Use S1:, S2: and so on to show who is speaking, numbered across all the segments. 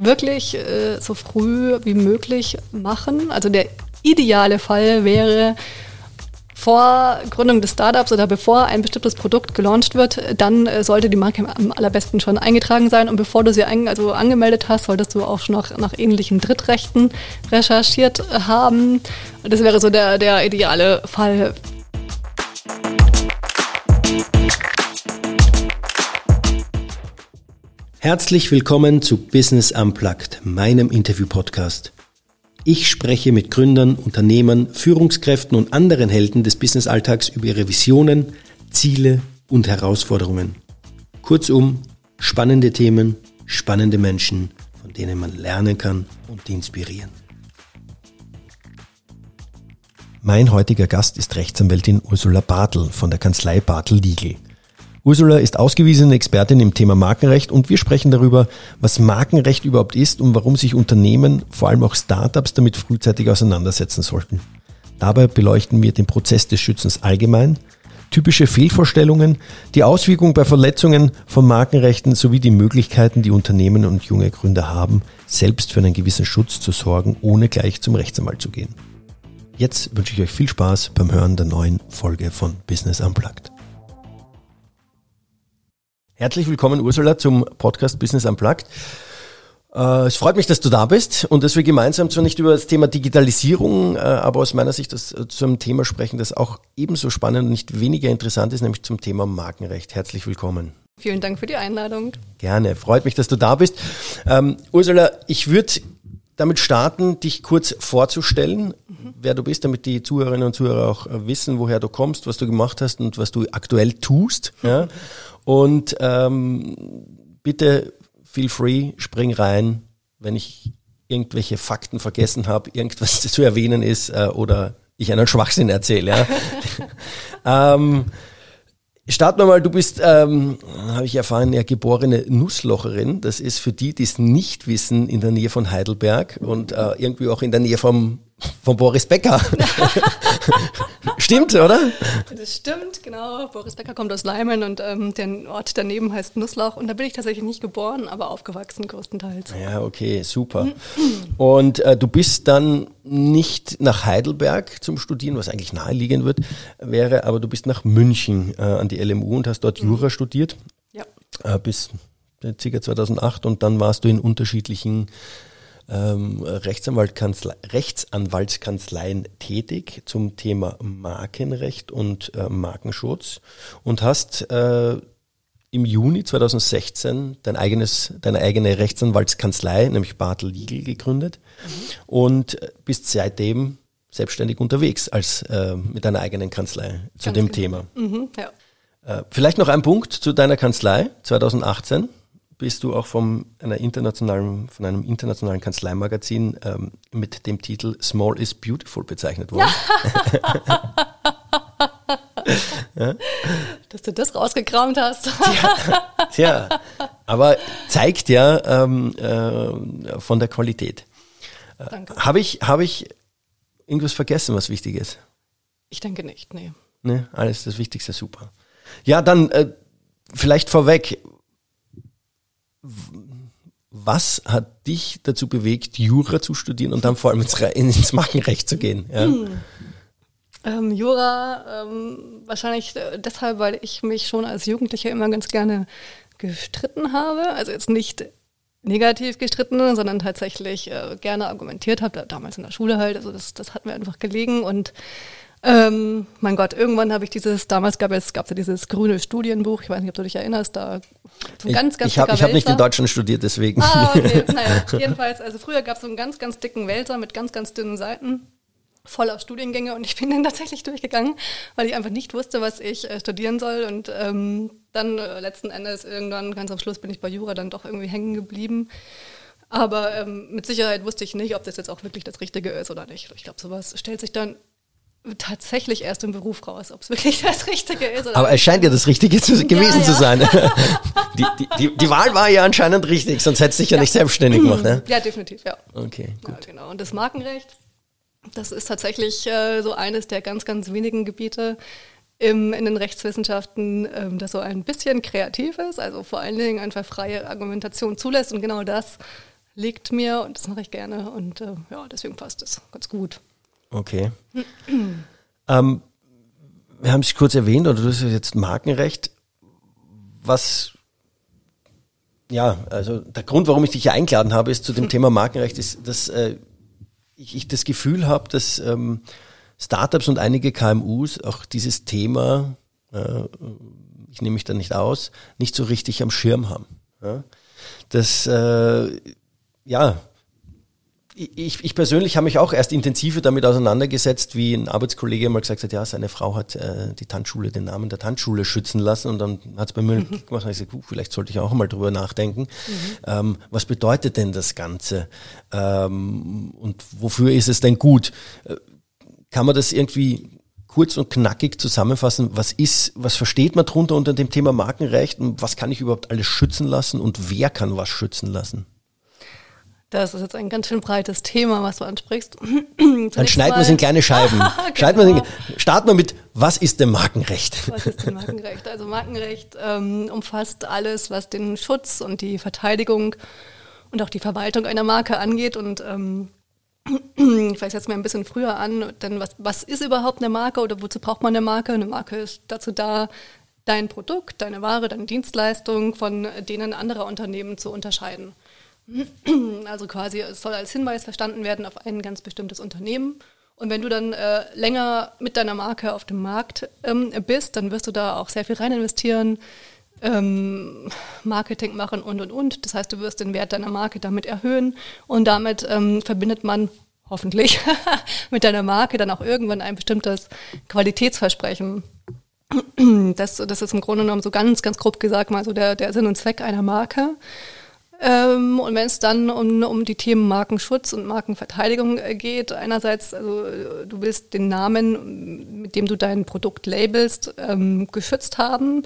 S1: wirklich äh, so früh wie möglich machen. Also der ideale Fall wäre, vor Gründung des Startups oder bevor ein bestimmtes Produkt gelauncht wird, dann äh, sollte die Marke am allerbesten schon eingetragen sein. Und bevor du sie ein, also angemeldet hast, solltest du auch schon nach, nach ähnlichen Drittrechten recherchiert haben. Das wäre so der, der ideale Fall.
S2: Herzlich willkommen zu Business Unplugged, meinem Interview-Podcast. Ich spreche mit Gründern, Unternehmern, Führungskräften und anderen Helden des Businessalltags über ihre Visionen, Ziele und Herausforderungen. Kurzum, spannende Themen, spannende Menschen, von denen man lernen kann und inspirieren. Mein heutiger Gast ist Rechtsanwältin Ursula Bartel von der Kanzlei Bartel Legal. Ursula ist ausgewiesene Expertin im Thema Markenrecht und wir sprechen darüber, was Markenrecht überhaupt ist und warum sich Unternehmen, vor allem auch Startups, damit frühzeitig auseinandersetzen sollten. Dabei beleuchten wir den Prozess des Schützens allgemein, typische Fehlvorstellungen, die Auswirkungen bei Verletzungen von Markenrechten sowie die Möglichkeiten, die Unternehmen und junge Gründer haben, selbst für einen gewissen Schutz zu sorgen, ohne gleich zum Rechtsanwalt zu gehen. Jetzt wünsche ich euch viel Spaß beim Hören der neuen Folge von Business Unplugged. Herzlich willkommen, Ursula, zum Podcast Business Unplugged. Äh, es freut mich, dass du da bist und dass wir gemeinsam zwar nicht über das Thema Digitalisierung, äh, aber aus meiner Sicht das, äh, zum Thema sprechen, das auch ebenso spannend und nicht weniger interessant ist, nämlich zum Thema Markenrecht. Herzlich willkommen.
S1: Vielen Dank für die Einladung.
S2: Gerne, freut mich, dass du da bist. Ähm, Ursula, ich würde damit starten, dich kurz vorzustellen, mhm. wer du bist, damit die Zuhörerinnen und Zuhörer auch wissen, woher du kommst, was du gemacht hast und was du aktuell tust. Ja? Und ähm, bitte feel free, spring rein, wenn ich irgendwelche Fakten vergessen habe, irgendwas zu erwähnen ist äh, oder ich einen Schwachsinn erzähle. Ja. ähm, Starten wir mal, du bist, ähm, habe ich erfahren, ja geborene Nusslocherin. Das ist für die, die es nicht wissen, in der Nähe von Heidelberg und äh, irgendwie auch in der Nähe vom von Boris Becker. stimmt, oder?
S1: Das stimmt, genau. Boris Becker kommt aus Leimen und ähm, der Ort daneben heißt Nusslauch. Und da bin ich tatsächlich nicht geboren, aber aufgewachsen größtenteils.
S2: Ja, okay, super. und äh, du bist dann nicht nach Heidelberg zum Studieren, was eigentlich naheliegend wird, wäre, aber du bist nach München äh, an die LMU und hast dort mhm. Jura studiert.
S1: Ja.
S2: Äh, bis ca. 2008 und dann warst du in unterschiedlichen ähm, Rechtsanwaltskanzleien tätig zum Thema Markenrecht und äh, Markenschutz und hast äh, im Juni 2016 dein eigenes, deine eigene Rechtsanwaltskanzlei, nämlich Bartel Legal, gegründet mhm. und bist seitdem selbstständig unterwegs als äh, mit deiner eigenen Kanzlei zu Ganz dem genau. Thema. Mhm, ja. Äh, vielleicht noch ein Punkt zu deiner Kanzlei 2018 bist du auch vom einer internationalen, von einem internationalen Kanzleimagazin ähm, mit dem Titel Small is Beautiful bezeichnet worden.
S1: ja? Dass du das rausgekramt hast.
S2: tja, tja, aber zeigt ja ähm, äh, von der Qualität. Äh, Danke. Habe ich, hab ich irgendwas vergessen, was wichtig ist?
S1: Ich denke nicht, nee.
S2: Ne, alles das Wichtigste, super. Ja, dann äh, vielleicht vorweg, was hat dich dazu bewegt, Jura zu studieren und dann vor allem ins, Markenrecht zu gehen? Ja? Hm.
S1: Ähm, Jura ähm, wahrscheinlich äh, deshalb, weil ich mich schon als Jugendlicher immer ganz gerne gestritten habe. Also jetzt nicht negativ gestritten, sondern tatsächlich äh, gerne argumentiert habe, damals in der Schule halt. Also das, das hat mir einfach gelegen und ähm, mein Gott, irgendwann habe ich dieses, damals gab es gab's ja dieses grüne Studienbuch, ich weiß nicht, ob du dich erinnerst, da
S2: so ein ganz, ganz Ich, ich habe hab nicht in Deutschland studiert, deswegen.
S1: Ah, okay, naja, jedenfalls, also früher gab es so einen ganz, ganz dicken Wälzer mit ganz, ganz dünnen Seiten voller Studiengänge und ich bin dann tatsächlich durchgegangen, weil ich einfach nicht wusste, was ich äh, studieren soll und ähm, dann äh, letzten Endes irgendwann, ganz am Schluss bin ich bei Jura dann doch irgendwie hängen geblieben. Aber ähm, mit Sicherheit wusste ich nicht, ob das jetzt auch wirklich das Richtige ist oder nicht. Ich glaube, sowas stellt sich dann tatsächlich erst im Beruf raus, ob es wirklich das Richtige ist.
S2: Aber es scheint ja das Richtige zu, gewesen ja, ja. zu sein. die, die, die, die, Wahl war ja anscheinend richtig, sonst hättest du dich ja, ja, nicht selbstständig gemacht. Ne?
S1: Ja, definitiv, ja.
S2: Okay,
S1: gut. Genau. Und das Markenrecht, das ist tatsächlich äh, so eines der ganz, ganz wenigen Gebiete im, in den Rechtswissenschaften, ähm, das so ein bisschen kreativ ist, also vor allen Dingen einfach freie Argumentation zulässt und genau das liegt mir und das mache ich gerne und äh, ja, deswegen passt es ganz gut.
S2: Okay. ähm, wir haben es kurz erwähnt, oder du hast jetzt Markenrecht. Was, ja, also der Grund, warum ich dich hier eingeladen habe, ist zu dem Thema Markenrecht, ist, dass äh, ich, ich, das Gefühl habe, dass ähm, Startups und einige KMUs auch dieses Thema, äh, ich nehme mich da nicht aus, nicht so richtig am Schirm haben. Ja? Das, äh, ja, ich, ich persönlich habe mich auch erst intensiver damit auseinandergesetzt, wie ein Arbeitskollege mal gesagt hat, ja, seine Frau hat äh, die Tanzschule, den Namen der Tanzschule schützen lassen und dann hat es bei mir mhm. gemacht und ich gesagt, uh, vielleicht sollte ich auch mal drüber nachdenken. Mhm. Ähm, was bedeutet denn das Ganze? Ähm, und wofür ist es denn gut? Äh, kann man das irgendwie kurz und knackig zusammenfassen? Was ist, was versteht man drunter unter dem Thema Markenrecht und was kann ich überhaupt alles schützen lassen und wer kann was schützen lassen?
S1: Das ist jetzt ein ganz schön breites Thema, was du ansprichst.
S2: Dann schneiden wir es in kleine Scheiben. genau. in, starten wir mit, was ist denn Markenrecht?
S1: Was ist denn Markenrecht? Also Markenrecht ähm, umfasst alles, was den Schutz und die Verteidigung und auch die Verwaltung einer Marke angeht. Und ähm, ich weiß jetzt mal ein bisschen früher an, denn was, was ist überhaupt eine Marke oder wozu braucht man eine Marke? Eine Marke ist dazu da, dein Produkt, deine Ware, deine Dienstleistung von denen anderer Unternehmen zu unterscheiden. Also quasi, es soll als Hinweis verstanden werden auf ein ganz bestimmtes Unternehmen. Und wenn du dann äh, länger mit deiner Marke auf dem Markt ähm, bist, dann wirst du da auch sehr viel rein investieren, ähm, Marketing machen und und und. Das heißt, du wirst den Wert deiner Marke damit erhöhen und damit ähm, verbindet man hoffentlich mit deiner Marke dann auch irgendwann ein bestimmtes Qualitätsversprechen. Das, das ist im Grunde genommen so ganz, ganz grob gesagt mal so der, der Sinn und Zweck einer Marke. Ähm, und wenn es dann um, um die Themen Markenschutz und Markenverteidigung äh, geht, einerseits, also äh, du willst den Namen, mit dem du dein Produkt labelst, ähm, geschützt haben,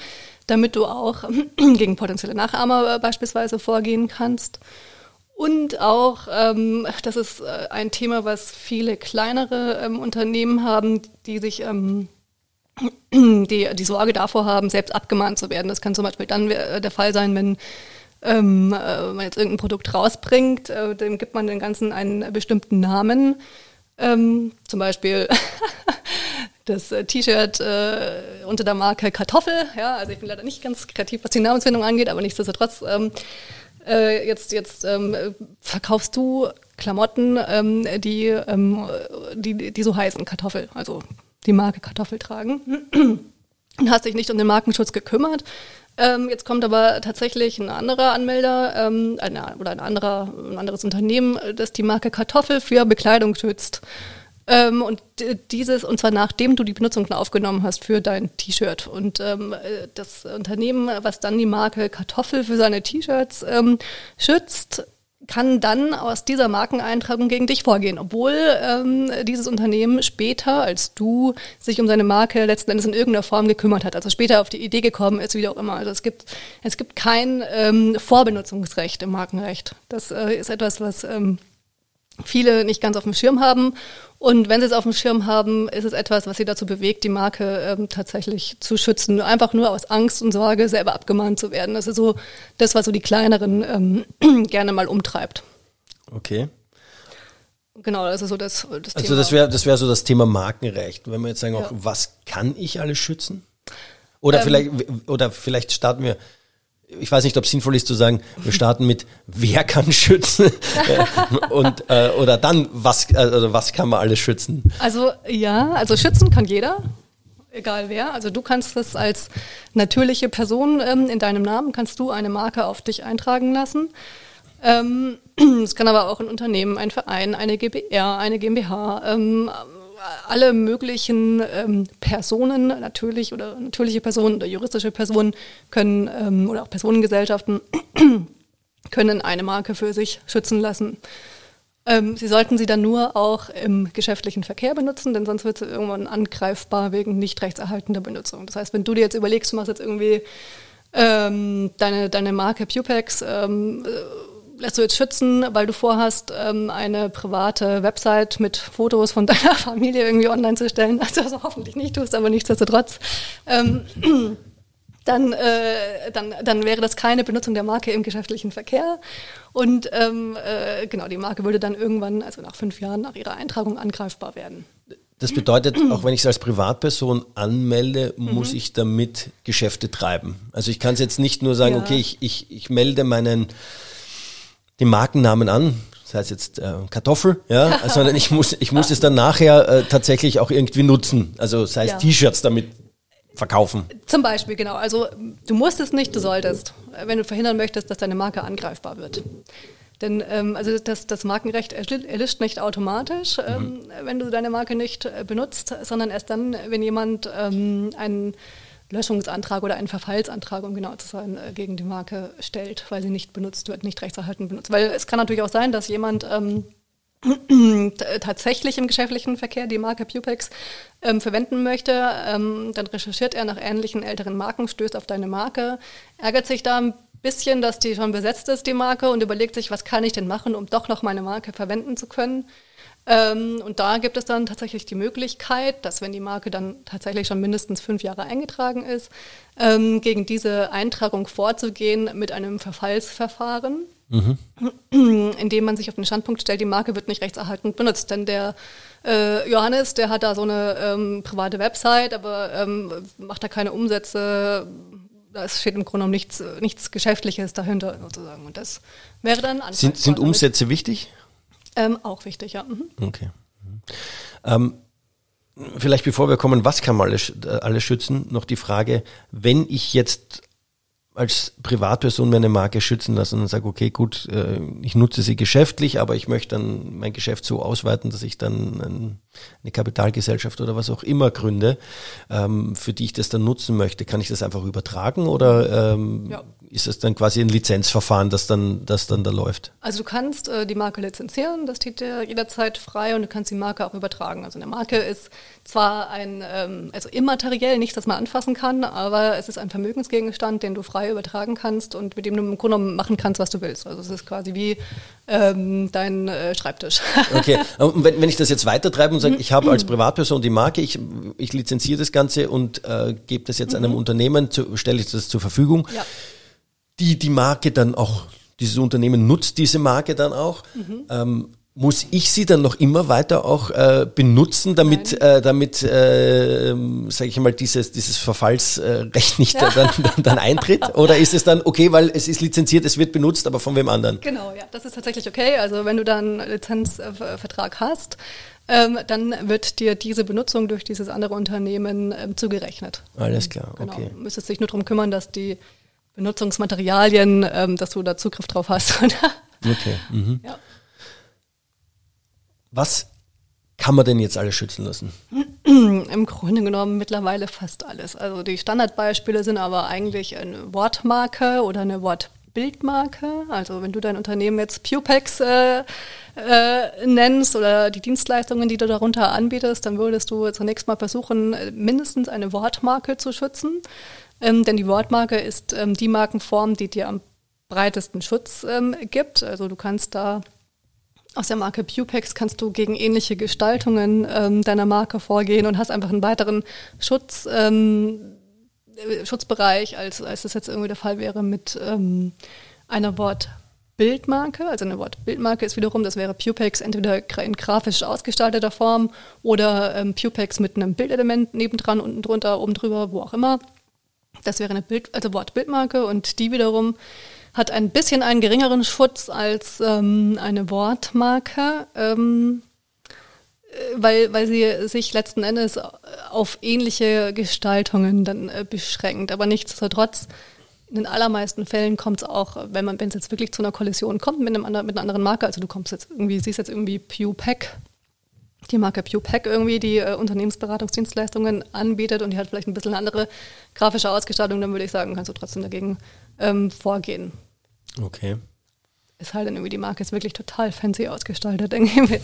S1: damit du auch gegen potenzielle Nachahmer äh, beispielsweise vorgehen kannst. Und auch, ähm, das ist ein Thema, was viele kleinere ähm, Unternehmen haben, die sich ähm, die, die Sorge davor haben, selbst abgemahnt zu werden. Das kann zum Beispiel dann der Fall sein, wenn ähm, äh, man jetzt irgendein Produkt rausbringt, äh, dem gibt man den Ganzen einen bestimmten Namen. Ähm, zum Beispiel das äh, T-Shirt äh, unter der Marke Kartoffel. Ja, also ich bin leider nicht ganz kreativ, was die Namensfindung angeht, aber nichtsdestotrotz ähm, äh, jetzt, jetzt ähm, verkaufst du Klamotten, ähm, die, ähm, die, die so heißen Kartoffel, also die Marke Kartoffel tragen. Und hast dich nicht um den Markenschutz gekümmert, ähm, jetzt kommt aber tatsächlich ein anderer Anmelder ähm, eine, oder ein, anderer, ein anderes Unternehmen, das die Marke Kartoffel für Bekleidung schützt. Ähm, und dieses, und zwar nachdem du die Benutzung aufgenommen hast für dein T-Shirt. Und ähm, das Unternehmen, was dann die Marke Kartoffel für seine T-Shirts ähm, schützt, kann dann aus dieser Markeneintragung gegen dich vorgehen, obwohl ähm, dieses Unternehmen später als du sich um seine Marke letzten Endes in irgendeiner Form gekümmert hat, also später auf die Idee gekommen ist, wie auch immer. Also es gibt, es gibt kein ähm, Vorbenutzungsrecht im Markenrecht. Das äh, ist etwas, was ähm, viele nicht ganz auf dem Schirm haben. Und wenn sie es auf dem Schirm haben, ist es etwas, was sie dazu bewegt, die Marke ähm, tatsächlich zu schützen. Einfach nur aus Angst und Sorge, selber abgemahnt zu werden. Das ist so das, was so die kleineren ähm, gerne mal umtreibt.
S2: Okay.
S1: Genau, das ist so das,
S2: das also Thema. Also das wäre das wär so das Thema Markenrecht. Wenn wir jetzt sagen, auch, ja. was kann ich alles schützen? Oder ähm, vielleicht, oder vielleicht starten wir ich weiß nicht, ob es sinnvoll ist zu sagen, wir starten mit wer kann schützen und äh, oder dann was also was kann man alles schützen?
S1: Also ja, also schützen kann jeder, egal wer. Also du kannst es als natürliche Person ähm, in deinem Namen kannst du eine Marke auf dich eintragen lassen. Ähm, es kann aber auch ein Unternehmen, ein Verein, eine GBR, eine GmbH, ähm, alle möglichen ähm, Personen natürlich oder natürliche Personen oder juristische Personen können ähm, oder auch Personengesellschaften können eine Marke für sich schützen lassen. Ähm, sie sollten sie dann nur auch im geschäftlichen Verkehr benutzen, denn sonst wird sie irgendwann angreifbar wegen nicht rechtserhaltender Benutzung. Das heißt, wenn du dir jetzt überlegst, du machst jetzt irgendwie ähm, deine, deine Marke Pupex, ähm, lässt du jetzt schützen, weil du vorhast, ähm, eine private Website mit Fotos von deiner Familie irgendwie online zu stellen. Also, also hoffentlich nicht tust, aber nichtsdestotrotz. Ähm, dann, äh, dann, dann wäre das keine Benutzung der Marke im geschäftlichen Verkehr. Und ähm, äh, genau, die Marke würde dann irgendwann, also nach fünf Jahren, nach ihrer Eintragung angreifbar werden.
S2: Das bedeutet, auch wenn ich es als Privatperson anmelde, mhm. muss ich damit Geschäfte treiben. Also ich kann es jetzt nicht nur sagen, ja. okay, ich, ich, ich melde meinen den Markennamen an, das heißt jetzt äh, Kartoffel, ja, sondern ich muss, ich muss es dann nachher äh, tatsächlich auch irgendwie nutzen. Also das heißt ja. T-Shirts damit verkaufen.
S1: Zum Beispiel, genau. Also du musst es nicht, du solltest, wenn du verhindern möchtest, dass deine Marke angreifbar wird. Denn ähm, also das, das Markenrecht erlischt nicht automatisch, ähm, mhm. wenn du deine Marke nicht äh, benutzt, sondern erst dann, wenn jemand ähm, einen Löschungsantrag oder einen Verfallsantrag, um genau zu sein, äh, gegen die Marke stellt, weil sie nicht benutzt wird, nicht rechtserhalten benutzt. Weil es kann natürlich auch sein, dass jemand ähm, tatsächlich im geschäftlichen Verkehr die Marke Pupex ähm, verwenden möchte, ähm, dann recherchiert er nach ähnlichen älteren Marken, stößt auf deine Marke, ärgert sich da ein bisschen, dass die schon besetzt ist, die Marke, und überlegt sich, was kann ich denn machen, um doch noch meine Marke verwenden zu können. Ähm, und da gibt es dann tatsächlich die Möglichkeit, dass wenn die Marke dann tatsächlich schon mindestens fünf Jahre eingetragen ist, ähm, gegen diese Eintragung vorzugehen mit einem Verfallsverfahren. Mhm. indem man sich auf den Standpunkt stellt, die Marke wird nicht rechtserhaltend benutzt. Denn der äh, Johannes, der hat da so eine ähm, private Website, aber ähm, macht da keine Umsätze. Da steht im Grunde genommen nichts, nichts Geschäftliches dahinter sozusagen. Und das wäre dann
S2: Sind, sind Umsätze wichtig?
S1: Ähm, auch wichtig, ja. Mhm.
S2: Okay. Mhm. Ähm, vielleicht bevor wir kommen, was kann man alles, äh, alles schützen, noch die Frage, wenn ich jetzt als Privatperson meine Marke schützen lassen und sage, okay, gut, äh, ich nutze sie geschäftlich, aber ich möchte dann mein Geschäft so ausweiten, dass ich dann eine Kapitalgesellschaft oder was auch immer gründe, ähm, für die ich das dann nutzen möchte. Kann ich das einfach übertragen oder ähm, ja ist es dann quasi ein Lizenzverfahren, das dann, das dann da läuft?
S1: Also du kannst äh, die Marke lizenzieren, das steht dir jederzeit frei und du kannst die Marke auch übertragen. Also eine Marke ist zwar ein, ähm, also immateriell nichts, das man anfassen kann, aber es ist ein Vermögensgegenstand, den du frei übertragen kannst und mit dem du im Grunde genommen machen kannst, was du willst. Also es ist quasi wie ähm, dein äh, Schreibtisch.
S2: okay, und wenn, wenn ich das jetzt weitertreibe und sage, ich habe als Privatperson die Marke, ich, ich lizenziere das Ganze und äh, gebe das jetzt einem mhm. Unternehmen, stelle ich das zur Verfügung. Ja die die Marke dann auch, dieses Unternehmen nutzt diese Marke dann auch. Mhm. Ähm, muss ich sie dann noch immer weiter auch äh, benutzen, damit, äh, damit äh, sage ich mal, dieses, dieses Verfallsrecht nicht ja. dann, dann, dann eintritt? Oder ist es dann okay, weil es ist lizenziert, es wird benutzt, aber von wem anderen?
S1: Genau, ja, das ist tatsächlich okay. Also wenn du dann einen Lizenzvertrag hast, ähm, dann wird dir diese Benutzung durch dieses andere Unternehmen ähm, zugerechnet.
S2: Alles klar, genau. okay.
S1: Du müsstest dich nur darum kümmern, dass die Benutzungsmaterialien, ähm, dass du da Zugriff drauf hast.
S2: okay. Mhm. Ja. Was kann man denn jetzt alles schützen lassen?
S1: Im Grunde genommen mittlerweile fast alles. Also die Standardbeispiele sind aber eigentlich eine Wortmarke oder eine Wortbildmarke. Also wenn du dein Unternehmen jetzt Pupex äh, äh, nennst oder die Dienstleistungen, die du darunter anbietest, dann würdest du zunächst mal versuchen, mindestens eine Wortmarke zu schützen. Ähm, denn die Wortmarke ist ähm, die Markenform, die dir am breitesten Schutz ähm, gibt. Also du kannst da aus der Marke Pupex kannst du gegen ähnliche Gestaltungen ähm, deiner Marke vorgehen und hast einfach einen weiteren Schutz, ähm, äh, Schutzbereich, als, als das jetzt irgendwie der Fall wäre mit ähm, einer Wortbildmarke. Also eine Wortbildmarke ist wiederum, das wäre Pupex entweder in grafisch ausgestalteter Form oder ähm, Pupex mit einem Bildelement nebendran, unten drunter, oben drüber, wo auch immer. Das wäre eine Bild, also Wortbildmarke und die wiederum hat ein bisschen einen geringeren Schutz als ähm, eine Wortmarke, ähm, äh, weil, weil sie sich letzten Endes auf ähnliche Gestaltungen dann äh, beschränkt. Aber nichtsdestotrotz, in den allermeisten Fällen kommt es auch, wenn man, wenn es jetzt wirklich zu einer Kollision kommt mit, einem mit einer anderen Marke, also du kommst jetzt irgendwie, siehst jetzt irgendwie Pew Pack die Marke PewPack irgendwie, die äh, Unternehmensberatungsdienstleistungen anbietet und die hat vielleicht ein bisschen andere grafische Ausgestaltung, dann würde ich sagen, kannst du trotzdem dagegen ähm, vorgehen.
S2: Okay.
S1: Es halt dann irgendwie die Marke ist wirklich total fancy ausgestaltet, irgendwie mit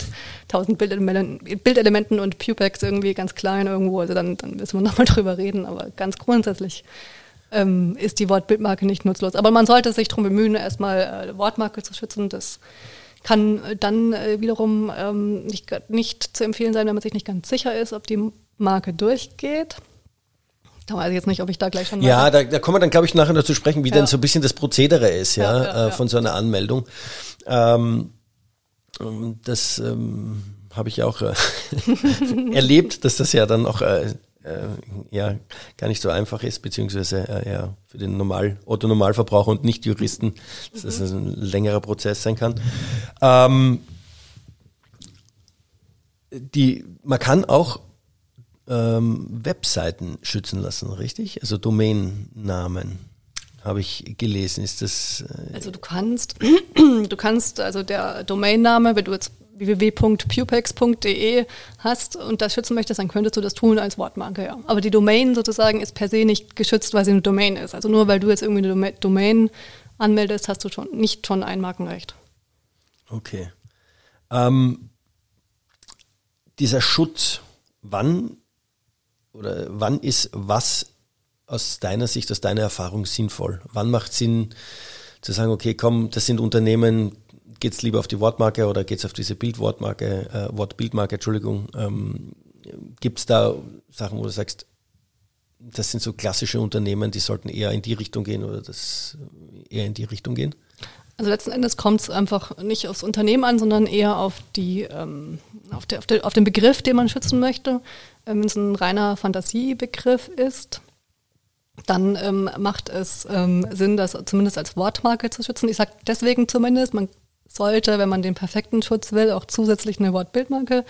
S1: tausend Bildelementen, und Pewpacks irgendwie ganz klein irgendwo. Also dann, dann müssen wir nochmal drüber reden, aber ganz grundsätzlich ähm, ist die Wortbildmarke nicht nutzlos. Aber man sollte sich darum bemühen, erstmal äh, Wortmarke zu schützen. Das kann dann äh, wiederum ähm, nicht, nicht zu empfehlen sein, wenn man sich nicht ganz sicher ist, ob die Marke durchgeht. Da weiß ich jetzt nicht, ob ich da gleich schon.
S2: Ja, da, da kommen wir dann, glaube ich, nachher dazu sprechen, wie ja. denn so ein bisschen das Prozedere ist, ja, ja, ja äh, von so einer Anmeldung. Ähm, das ähm, habe ich auch äh, erlebt, dass das ja dann auch äh, äh, ja gar nicht so einfach ist, beziehungsweise äh, ja für den Normal Otto Normalverbraucher und nicht Juristen, dass das ein längerer Prozess sein kann. Ähm, die, man kann auch ähm, Webseiten schützen lassen, richtig? Also Domainnamen habe ich gelesen. Ist das?
S1: Äh also du kannst, du kannst also der Domainname, wenn du jetzt www.pupex.de hast und das schützen möchtest, dann könntest du das tun als Wortmarke, ja. Aber die Domain sozusagen ist per se nicht geschützt, weil sie eine Domain ist. Also nur weil du jetzt irgendwie eine Domain anmeldest, hast du schon nicht schon ein Markenrecht.
S2: Okay. Ähm, dieser Schutz, wann oder wann ist was aus deiner Sicht, aus deiner Erfahrung sinnvoll? Wann macht Sinn zu sagen, okay, komm, das sind Unternehmen, geht es lieber auf die Wortmarke oder geht es auf diese Bildwortmarke, äh, Wortbildmarke, Entschuldigung. Ähm, Gibt es da Sachen, wo du sagst, das sind so klassische Unternehmen, die sollten eher in die Richtung gehen oder das eher in die Richtung gehen?
S1: Also letzten Endes kommt es einfach nicht aufs Unternehmen an, sondern eher auf, die, ähm, auf, der, auf, der, auf den Begriff, den man schützen möchte. Ähm, Wenn es ein reiner Fantasiebegriff ist, dann ähm, macht es ähm, Sinn, das zumindest als Wortmarke zu schützen. Ich sage deswegen zumindest, man sollte, wenn man den perfekten Schutz will, auch zusätzlich eine Wortbildmarke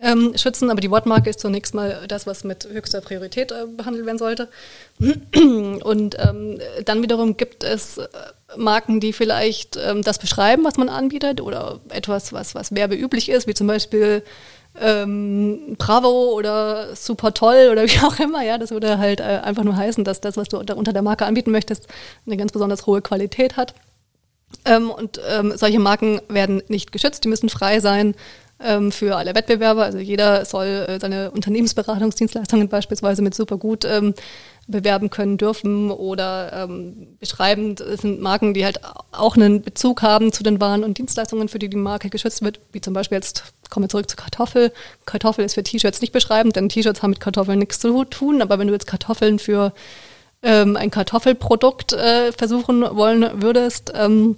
S1: ähm, schützen. Aber die Wortmarke ist zunächst mal das, was mit höchster Priorität äh, behandelt werden sollte. Und ähm, dann wiederum gibt es äh, Marken, die vielleicht ähm, das beschreiben, was man anbietet oder etwas, was, was werbeüblich ist, wie zum Beispiel ähm, Bravo oder super toll oder wie auch immer. Ja, das würde halt äh, einfach nur heißen, dass das, was du unter der Marke anbieten möchtest, eine ganz besonders hohe Qualität hat. Ähm, und ähm, solche Marken werden nicht geschützt, die müssen frei sein für alle Wettbewerber. Also jeder soll äh, seine Unternehmensberatungsdienstleistungen beispielsweise mit super gut ähm, bewerben können dürfen oder ähm, beschreibend sind Marken, die halt auch einen Bezug haben zu den Waren und Dienstleistungen, für die die Marke geschützt wird, wie zum Beispiel jetzt kommen wir zurück zu Kartoffel. Kartoffel ist für T-Shirts nicht beschreibend, denn T-Shirts haben mit Kartoffeln nichts zu tun, aber wenn du jetzt Kartoffeln für ähm, ein Kartoffelprodukt äh, versuchen wollen würdest ähm,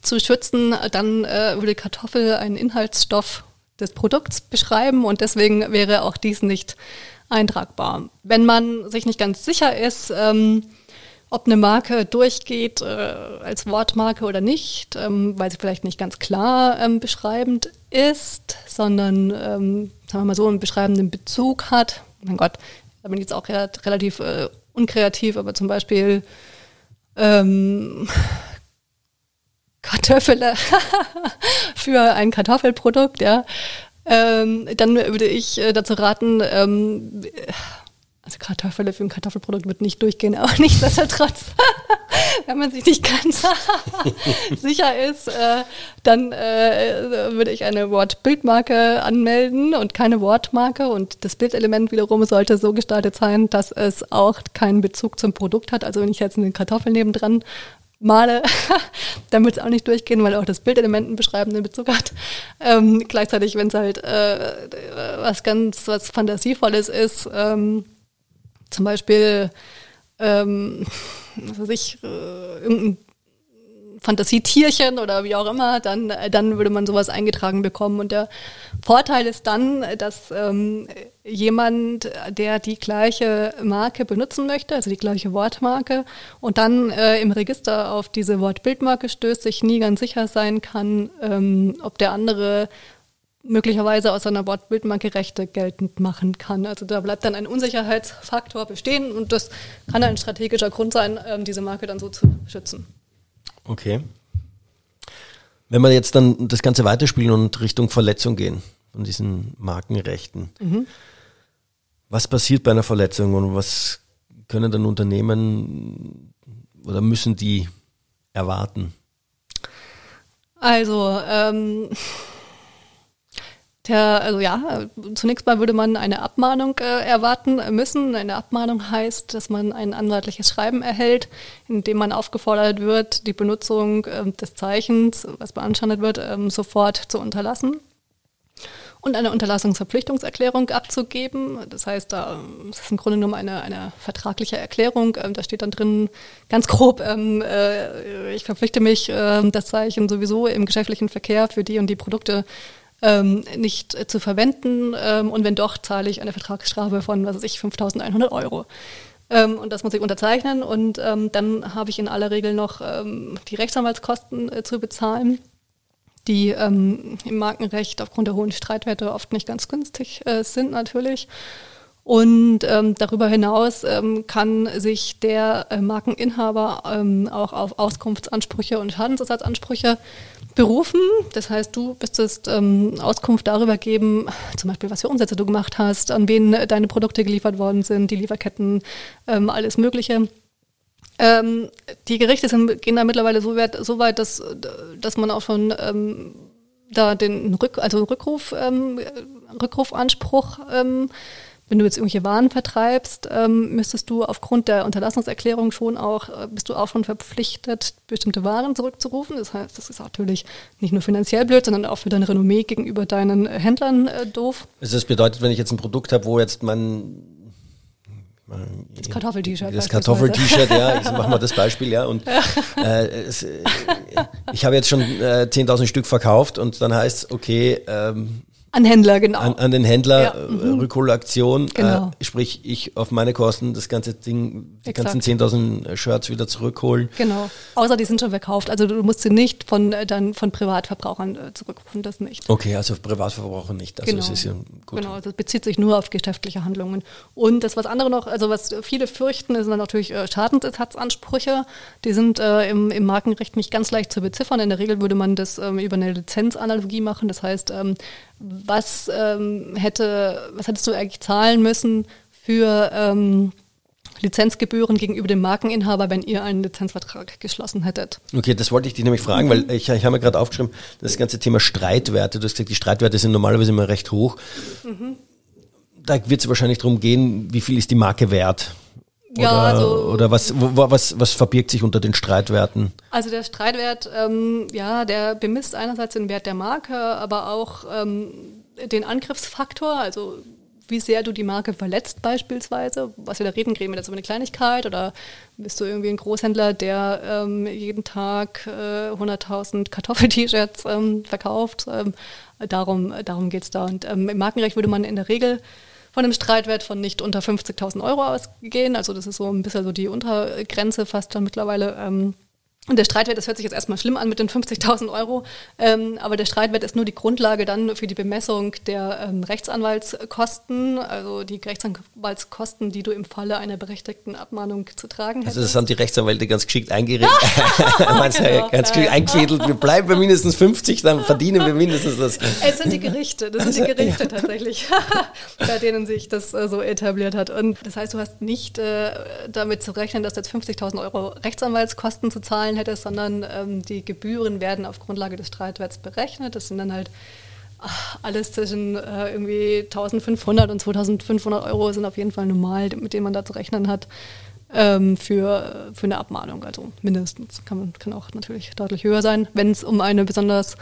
S1: zu schützen, dann äh, würde Kartoffel einen Inhaltsstoff des Produkts beschreiben und deswegen wäre auch dies nicht eintragbar. Wenn man sich nicht ganz sicher ist, ähm, ob eine Marke durchgeht äh, als Wortmarke oder nicht, ähm, weil sie vielleicht nicht ganz klar ähm, beschreibend ist, sondern, ähm, sagen wir mal so, einen beschreibenden Bezug hat. Mein Gott, da bin ich jetzt auch relativ äh, unkreativ, aber zum Beispiel Kartoffeln für ein Kartoffelprodukt, ja, ähm, dann würde ich äh, dazu raten, ähm, also Kartoffel für ein Kartoffelprodukt wird nicht durchgehen, aber nichtsdestotrotz, wenn man sich nicht ganz sicher ist, äh, dann äh, würde ich eine Wortbildmarke anmelden und keine Wortmarke. Und das Bildelement wiederum sollte so gestaltet sein, dass es auch keinen Bezug zum Produkt hat. Also wenn ich jetzt eine Kartoffel nebendran male, wird es auch nicht durchgehen, weil auch das Bildelement einen beschreibenden Bezug hat. Ähm, gleichzeitig, wenn es halt äh, was ganz, was Fantasievolles ist, ähm, zum Beispiel, ähm, was weiß ich, äh, irgendein Fantasietierchen oder wie auch immer, dann, äh, dann würde man sowas eingetragen bekommen. Und der Vorteil ist dann, dass ähm, jemand, der die gleiche Marke benutzen möchte, also die gleiche Wortmarke, und dann äh, im Register auf diese Wortbildmarke stößt, sich nie ganz sicher sein kann, ähm, ob der andere möglicherweise aus seiner Wortbildmarke Rechte geltend machen kann. Also da bleibt dann ein Unsicherheitsfaktor bestehen und das kann ein strategischer Grund sein, ähm, diese Marke dann so zu schützen.
S2: Okay. Wenn wir jetzt dann das Ganze weiterspielen und Richtung Verletzung gehen von diesen Markenrechten, mhm. was passiert bei einer Verletzung und was können dann Unternehmen oder müssen die erwarten?
S1: Also, ähm, der, also ja, zunächst mal würde man eine Abmahnung äh, erwarten müssen. Eine Abmahnung heißt, dass man ein anwaltliches Schreiben erhält, in dem man aufgefordert wird, die Benutzung äh, des Zeichens, was beanstandet wird, ähm, sofort zu unterlassen. und eine Unterlassungsverpflichtungserklärung abzugeben. Das heißt, da das ist im Grunde genommen eine, eine vertragliche Erklärung. Ähm, da steht dann drin ganz grob, ähm, äh, ich verpflichte mich, äh, das Zeichen sowieso im geschäftlichen Verkehr für die und die Produkte ähm, nicht äh, zu verwenden. Ähm, und wenn doch, zahle ich eine Vertragsstrafe von, was weiß ich, 5.100 Euro. Ähm, und das muss ich unterzeichnen. Und ähm, dann habe ich in aller Regel noch ähm, die Rechtsanwaltskosten äh, zu bezahlen die ähm, im Markenrecht aufgrund der hohen Streitwerte oft nicht ganz günstig äh, sind natürlich. Und ähm, darüber hinaus ähm, kann sich der äh, Markeninhaber ähm, auch auf Auskunftsansprüche und Schadensersatzansprüche berufen. Das heißt, du müsstest ähm, Auskunft darüber geben, zum Beispiel, was für Umsätze du gemacht hast, an wen deine Produkte geliefert worden sind, die Lieferketten, ähm, alles Mögliche. Ähm, die Gerichte sind, gehen da mittlerweile so weit, so weit dass, dass man auch schon ähm, da den Rück, also Rückruf, ähm, Rückrufanspruch ähm, wenn du jetzt irgendwelche Waren vertreibst, ähm, müsstest du aufgrund der Unterlassungserklärung schon auch, äh, bist du auch schon verpflichtet, bestimmte Waren zurückzurufen. Das heißt, das ist natürlich nicht nur finanziell blöd, sondern auch für dein Renommee gegenüber deinen äh, Händlern äh, doof.
S2: Also das bedeutet, wenn ich jetzt ein Produkt habe, wo jetzt man
S1: das Kartoffel-T-Shirt.
S2: Das Kartoffel-T-Shirt, ja, ich mache mal das Beispiel, ja. Und äh, es, äh, ich habe jetzt schon äh, 10.000 Stück verkauft und dann heißt es, okay, ähm,
S1: an Händler, genau.
S2: An, an den Händler, ja. Äh, mhm. Rückholaktion, genau. äh, sprich ich auf meine Kosten das ganze Ding, die Exakt. ganzen 10.000 Shirts wieder zurückholen.
S1: Genau, außer die sind schon verkauft, also du musst sie nicht von, äh, dann von Privatverbrauchern äh, zurückrufen, das nicht.
S2: Okay, also Privatverbraucher nicht, also
S1: genau.
S2: das ist ja
S1: gut. Genau, also das bezieht sich nur auf geschäftliche Handlungen. Und das, was andere noch, also was viele fürchten, sind dann natürlich äh, Schadensersatzansprüche, die sind äh, im, im Markenrecht nicht ganz leicht zu beziffern, in der Regel würde man das ähm, über eine Lizenzanalogie machen, das heißt, ähm, was ähm, hätte, was hättest du eigentlich zahlen müssen für ähm, Lizenzgebühren gegenüber dem Markeninhaber, wenn ihr einen Lizenzvertrag geschlossen hättet.
S2: Okay, das wollte ich dich nämlich fragen, mhm. weil ich, ich habe mir gerade aufgeschrieben, das ganze Thema Streitwerte, du hast gesagt, die Streitwerte sind normalerweise immer recht hoch. Mhm. Da wird es wahrscheinlich darum gehen, wie viel ist die Marke wert? Oder, ja, also, oder was, was, was verbirgt sich unter den Streitwerten?
S1: Also der Streitwert, ähm, ja, der bemisst einerseits den Wert der Marke, aber auch ähm, den Angriffsfaktor, also wie sehr du die Marke verletzt beispielsweise. Was wir da reden, reden wir jetzt über eine Kleinigkeit oder bist du irgendwie ein Großhändler, der ähm, jeden Tag äh, 100.000 Kartoffel-T-Shirts ähm, verkauft. Ähm, darum darum geht es da. Und ähm, im Markenrecht würde man in der Regel von einem Streitwert von nicht unter 50.000 Euro ausgehen. Also das ist so ein bisschen so die Untergrenze fast dann mittlerweile. Ähm, und der Streitwert, das hört sich jetzt erstmal schlimm an mit den 50.000 Euro, ähm, aber der Streitwert ist nur die Grundlage dann für die Bemessung der ähm, Rechtsanwaltskosten, also die Rechtsanwaltskosten, die du im Falle einer berechtigten Abmahnung zu tragen hättest.
S2: Also das haben die Rechtsanwälte ganz geschickt eingerichtet, genau, ganz geschickt eingefädelt. Wir bleiben bei mindestens 50, dann verdienen wir mindestens das.
S1: Es sind die Gerichte, das sind die Gerichte tatsächlich, bei denen sich das äh, so etabliert hat. Und das heißt, du hast nicht äh, damit zu rechnen, dass jetzt 50.000 Euro Rechtsanwaltskosten zu zahlen gezahlt hätte, sondern ähm, die Gebühren werden auf Grundlage des Streitwerts berechnet. Das sind dann halt alles zwischen äh, irgendwie 1500 und 2500 Euro sind auf jeden Fall normal, mit denen man da zu rechnen hat ähm, für, für eine Abmahnung. Also mindestens kann, man, kann auch natürlich deutlich höher sein, wenn es um eine besonders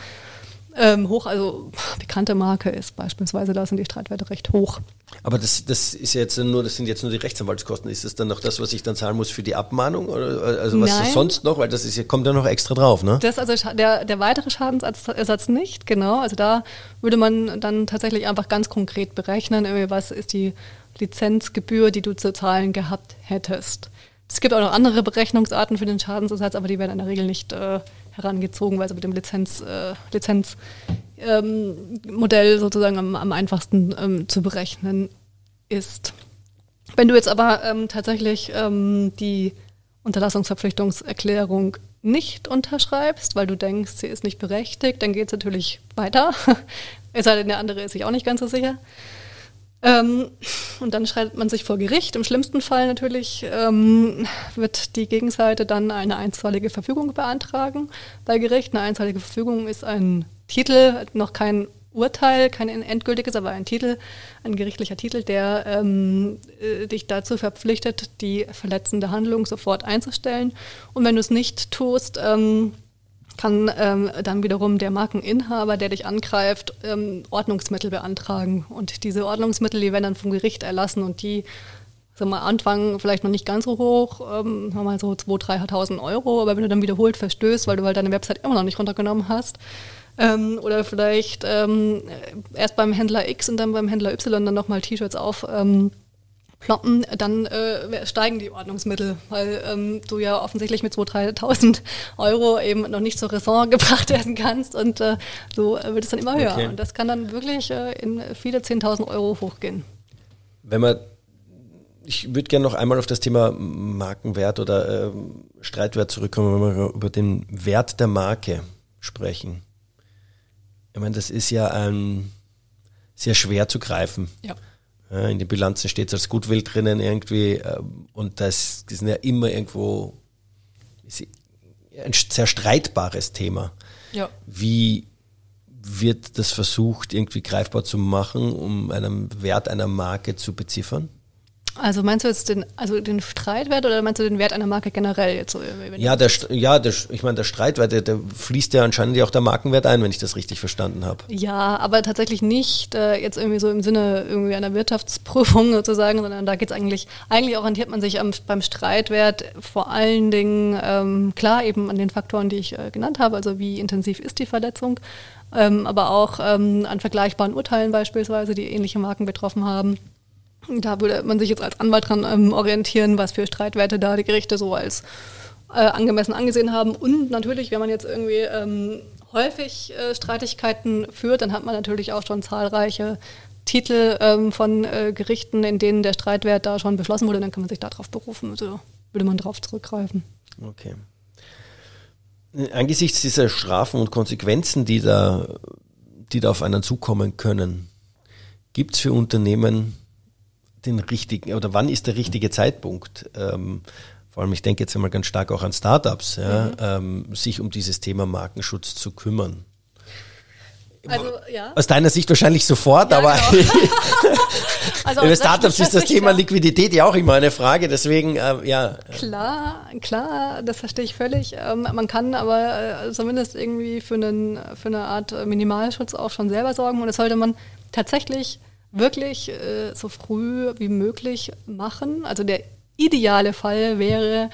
S1: ähm, hoch, also bekannte Marke ist beispielsweise, da sind die Streitwerte recht hoch.
S2: Aber das, das ist jetzt nur, das sind jetzt nur die Rechtsanwaltskosten. Ist das dann noch das, was ich dann zahlen muss für die Abmahnung? Oder also was Nein. sonst noch? Weil das ist, kommt ja noch extra drauf, ne?
S1: Das also der, der weitere Schadensersatz nicht, genau. Also da würde man dann tatsächlich einfach ganz konkret berechnen, was ist die Lizenzgebühr, die du zu zahlen gehabt hättest. Es gibt auch noch andere Berechnungsarten für den Schadensersatz, aber die werden in der Regel nicht äh, herangezogen, weil es mit dem Lizenz, äh, Lizenzmodell ähm, sozusagen am, am einfachsten ähm, zu berechnen ist. Wenn du jetzt aber ähm, tatsächlich ähm, die Unterlassungsverpflichtungserklärung nicht unterschreibst, weil du denkst, sie ist nicht berechtigt, dann geht es natürlich weiter. es sei denn, der andere ist sich auch nicht ganz so sicher. Ähm, und dann schreitet man sich vor Gericht. Im schlimmsten Fall natürlich ähm, wird die Gegenseite dann eine einstweilige Verfügung beantragen bei Gericht. Eine einstweilige Verfügung ist ein Titel, noch kein Urteil, kein endgültiges, aber ein Titel, ein gerichtlicher Titel, der ähm, äh, dich dazu verpflichtet, die verletzende Handlung sofort einzustellen. Und wenn du es nicht tust, ähm, kann ähm, dann wiederum der Markeninhaber, der dich angreift, ähm, Ordnungsmittel beantragen. Und diese Ordnungsmittel, die werden dann vom Gericht erlassen und die sag mal, Anfang vielleicht noch nicht ganz so hoch, ähm, mal so 2.000, 3.000 Euro, aber wenn du dann wiederholt verstößt, weil du halt deine Website immer noch nicht runtergenommen hast, ähm, oder vielleicht ähm, erst beim Händler X und dann beim Händler Y dann nochmal T-Shirts auf ähm, ploppen, dann äh, steigen die Ordnungsmittel, weil ähm, du ja offensichtlich mit 2.000, 3.000 Euro eben noch nicht zur Raison gebracht werden kannst und äh, so wird es dann immer höher. Okay. Und das kann dann wirklich äh, in viele 10.000 Euro hochgehen.
S2: Wenn man ich würde gerne noch einmal auf das Thema Markenwert oder äh, Streitwert zurückkommen, wenn wir über den Wert der Marke sprechen. Ich meine, das ist ja ähm, sehr schwer zu greifen. Ja. In den Bilanzen steht es als Goodwill drinnen irgendwie äh, und das, das ist ja immer irgendwo ein sehr streitbares Thema. Ja. Wie wird das versucht, irgendwie greifbar zu machen, um einen Wert einer Marke zu beziffern?
S1: Also meinst du jetzt den, also den Streitwert oder meinst du den Wert einer Marke generell jetzt so?
S2: Ja, der, ja der, ich meine, der Streitwert, der, der, fließt ja anscheinend ja auch der Markenwert ein, wenn ich das richtig verstanden habe.
S1: Ja, aber tatsächlich nicht äh, jetzt irgendwie so im Sinne irgendwie einer Wirtschaftsprüfung sozusagen, sondern da geht es eigentlich, eigentlich orientiert man sich am, beim Streitwert vor allen Dingen, ähm, klar eben an den Faktoren, die ich äh, genannt habe, also wie intensiv ist die Verletzung, ähm, aber auch ähm, an vergleichbaren Urteilen beispielsweise, die ähnliche Marken betroffen haben. Da würde man sich jetzt als Anwalt dran ähm, orientieren, was für Streitwerte da die Gerichte so als äh, angemessen angesehen haben. Und natürlich, wenn man jetzt irgendwie ähm, häufig äh, Streitigkeiten führt, dann hat man natürlich auch schon zahlreiche Titel ähm, von äh, Gerichten, in denen der Streitwert da schon beschlossen wurde, dann kann man sich darauf berufen. Also würde man darauf zurückgreifen.
S2: Okay. Angesichts dieser Strafen und Konsequenzen, die da, die da auf einen zukommen können, gibt es für Unternehmen den richtigen oder wann ist der richtige Zeitpunkt? Ähm, vor allem, ich denke jetzt einmal ganz stark auch an Startups, ja, mhm. ähm, sich um dieses Thema Markenschutz zu kümmern. Also, ja. Aus deiner Sicht wahrscheinlich sofort, ja, aber genau. also bei Startups ist das Thema Liquidität ja auch immer eine Frage, deswegen, äh, ja.
S1: Klar, klar, das verstehe ich völlig. Ähm, man kann aber äh, zumindest irgendwie für, einen, für eine Art Minimalschutz auch schon selber sorgen und das sollte man tatsächlich wirklich äh, so früh wie möglich machen. Also der ideale Fall wäre,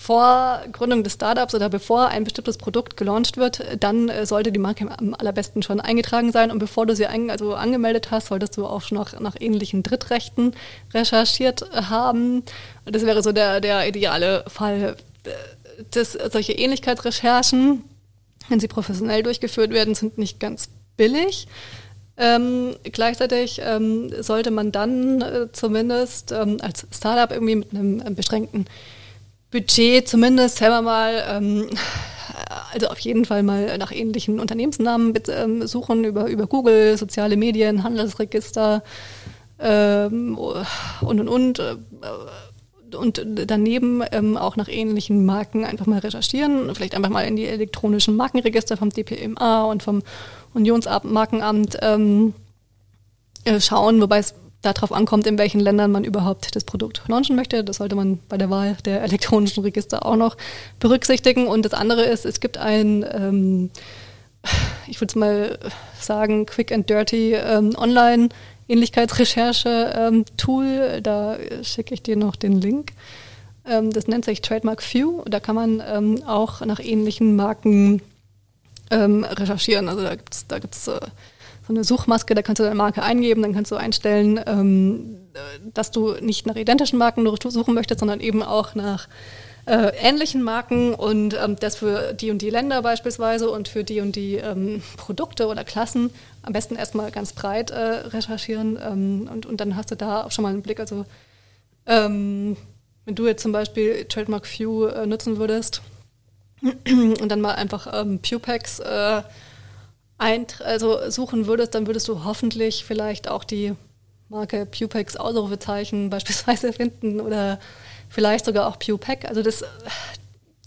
S1: vor Gründung des Startups oder bevor ein bestimmtes Produkt gelauncht wird, dann äh, sollte die Marke am allerbesten schon eingetragen sein. Und bevor du sie ein, also angemeldet hast, solltest du auch schon nach, nach ähnlichen Drittrechten recherchiert haben. Das wäre so der, der ideale Fall. Das, solche Ähnlichkeitsrecherchen, wenn sie professionell durchgeführt werden, sind nicht ganz billig. Ähm, gleichzeitig ähm, sollte man dann äh, zumindest ähm, als Startup irgendwie mit einem, einem, beschränkten Budget zumindest selber mal, ähm, also auf jeden Fall mal nach ähnlichen Unternehmensnamen ähm, suchen über, über Google, soziale Medien, Handelsregister ähm, und und und. Äh, und daneben ähm, auch nach ähnlichen Marken einfach mal recherchieren, vielleicht einfach mal in die elektronischen Markenregister vom DPMA und vom Unionsmarkenamt ähm, äh, schauen, wobei es darauf ankommt, in welchen Ländern man überhaupt das Produkt launchen möchte. Das sollte man bei der Wahl der elektronischen Register auch noch berücksichtigen. Und das andere ist, es gibt ein, ähm, ich würde es mal sagen, quick and dirty ähm, Online- Ähnlichkeitsrecherche-Tool. Ähm, da schicke ich dir noch den Link. Ähm, das nennt sich Trademark View. Da kann man ähm, auch nach ähnlichen Marken ähm, recherchieren. Also da gibt es da gibt's, äh, so eine Suchmaske, da kannst du deine Marke eingeben, dann kannst du einstellen, ähm, dass du nicht nach identischen Marken nur suchen möchtest, sondern eben auch nach äh, ähnlichen Marken und ähm, das für die und die Länder beispielsweise und für die und die ähm, Produkte oder Klassen am besten erstmal ganz breit äh, recherchieren ähm, und, und dann hast du da auch schon mal einen Blick. Also ähm, wenn du jetzt zum Beispiel Trademark View äh, nutzen würdest, und dann mal einfach ähm, Pupex äh, also suchen würdest, dann würdest du hoffentlich vielleicht auch die Marke Pupex Ausrufezeichen beispielsweise finden oder vielleicht sogar auch PewPack. Also das,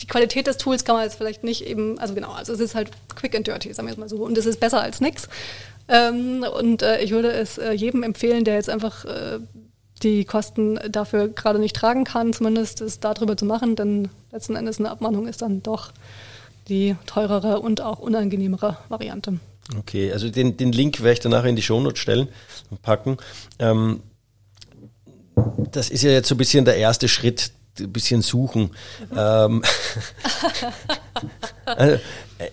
S1: die Qualität des Tools kann man jetzt vielleicht nicht eben, also genau, also es ist halt quick and dirty, sagen wir es mal so. Und es ist besser als nichts. Ähm, und äh, ich würde es äh, jedem empfehlen, der jetzt einfach äh, die Kosten dafür gerade nicht tragen kann, zumindest es darüber zu machen, denn letzten Endes eine Abmahnung ist dann doch die teurere und auch unangenehmere Variante.
S2: Okay, also den, den Link werde ich dann nachher in die Shownote stellen und packen. Ähm, das ist ja jetzt so ein bisschen der erste Schritt, ein bisschen suchen. Mhm. Ähm, also, äh,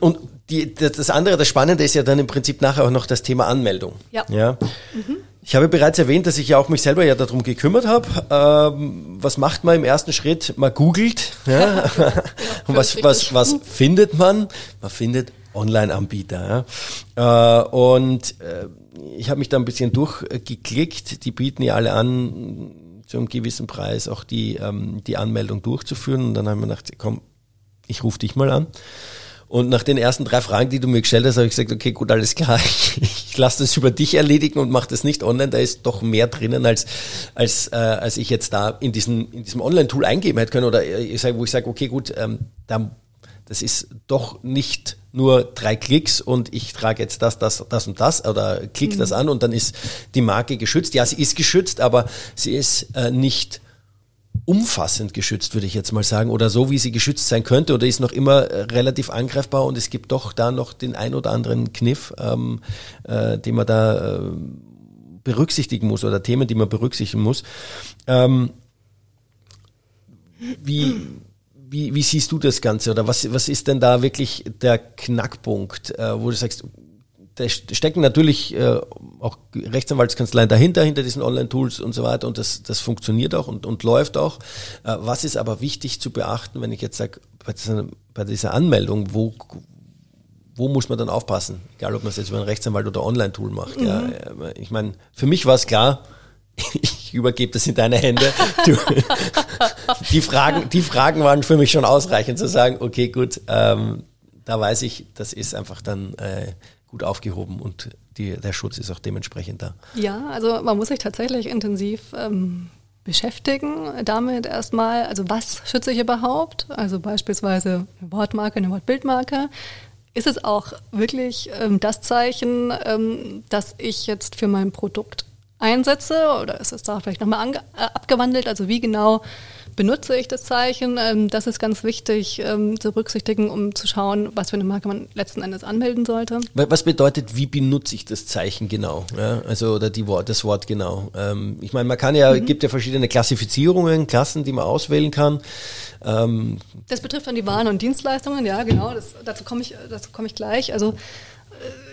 S2: und die, das andere, das Spannende ist ja dann im Prinzip nachher auch noch das Thema Anmeldung. Ja. ja? Mhm. Ich habe bereits erwähnt, dass ich ja auch mich selber ja darum gekümmert habe. Ähm, was macht man im ersten Schritt? Man googelt. Ja? Und was, was, was findet man? Man findet Online-Anbieter. Ja? Äh, und äh, ich habe mich da ein bisschen durchgeklickt. Die bieten ja alle an, zu einem gewissen Preis auch die, ähm, die Anmeldung durchzuführen. Und dann haben wir gedacht, komm, ich rufe dich mal an. Und nach den ersten drei Fragen, die du mir gestellt hast, habe ich gesagt, okay, gut, alles klar, ich, ich lasse das über dich erledigen und mache das nicht online. Da ist doch mehr drinnen, als, als, äh, als ich jetzt da in, diesen, in diesem Online-Tool eingeben hätte können. Oder ich sag, wo ich sage, okay, gut, ähm, da, das ist doch nicht nur drei Klicks und ich trage jetzt das, das, das und das oder klick mhm. das an und dann ist die Marke geschützt. Ja, sie ist geschützt, aber sie ist äh, nicht umfassend geschützt, würde ich jetzt mal sagen, oder so, wie sie geschützt sein könnte, oder ist noch immer äh, relativ angreifbar und es gibt doch da noch den ein oder anderen Kniff, ähm, äh, den man da äh, berücksichtigen muss oder Themen, die man berücksichtigen muss. Ähm, wie, wie, wie siehst du das Ganze oder was, was ist denn da wirklich der Knackpunkt, äh, wo du sagst, da stecken natürlich äh, auch Rechtsanwaltskanzleien dahinter, hinter diesen Online-Tools und so weiter und das, das funktioniert auch und, und läuft auch. Äh, was ist aber wichtig zu beachten, wenn ich jetzt sage, bei dieser, bei dieser Anmeldung, wo, wo muss man dann aufpassen? Egal, ob man es jetzt über einen Rechtsanwalt oder Online-Tool macht. Mhm. Ja, äh, ich meine, für mich war es klar, ich übergebe das in deine Hände. Du, die, Fragen, die Fragen waren für mich schon ausreichend zu sagen, okay, gut, ähm, da weiß ich, das ist einfach dann äh, gut aufgehoben und die, der Schutz ist auch dementsprechend da.
S1: Ja, also man muss sich tatsächlich intensiv ähm, beschäftigen damit erstmal, also was schütze ich überhaupt? Also beispielsweise eine Wortmarke, eine Wortbildmarke. Ist es auch wirklich ähm, das Zeichen, ähm, dass ich jetzt für mein Produkt einsetze oder ist es da vielleicht nochmal äh, abgewandelt? Also wie genau benutze ich das Zeichen. Ähm, das ist ganz wichtig ähm, zu berücksichtigen, um zu schauen, was für eine Marke man letzten Endes anmelden sollte.
S2: Was bedeutet, wie benutze ich das Zeichen genau? Ja, also oder die Wort, das Wort genau. Ähm, ich meine, man kann ja, mhm. gibt ja verschiedene Klassifizierungen, Klassen, die man auswählen kann.
S1: Das betrifft dann die Waren und Dienstleistungen, ja genau. Das, dazu komme ich, dazu komme ich gleich. Also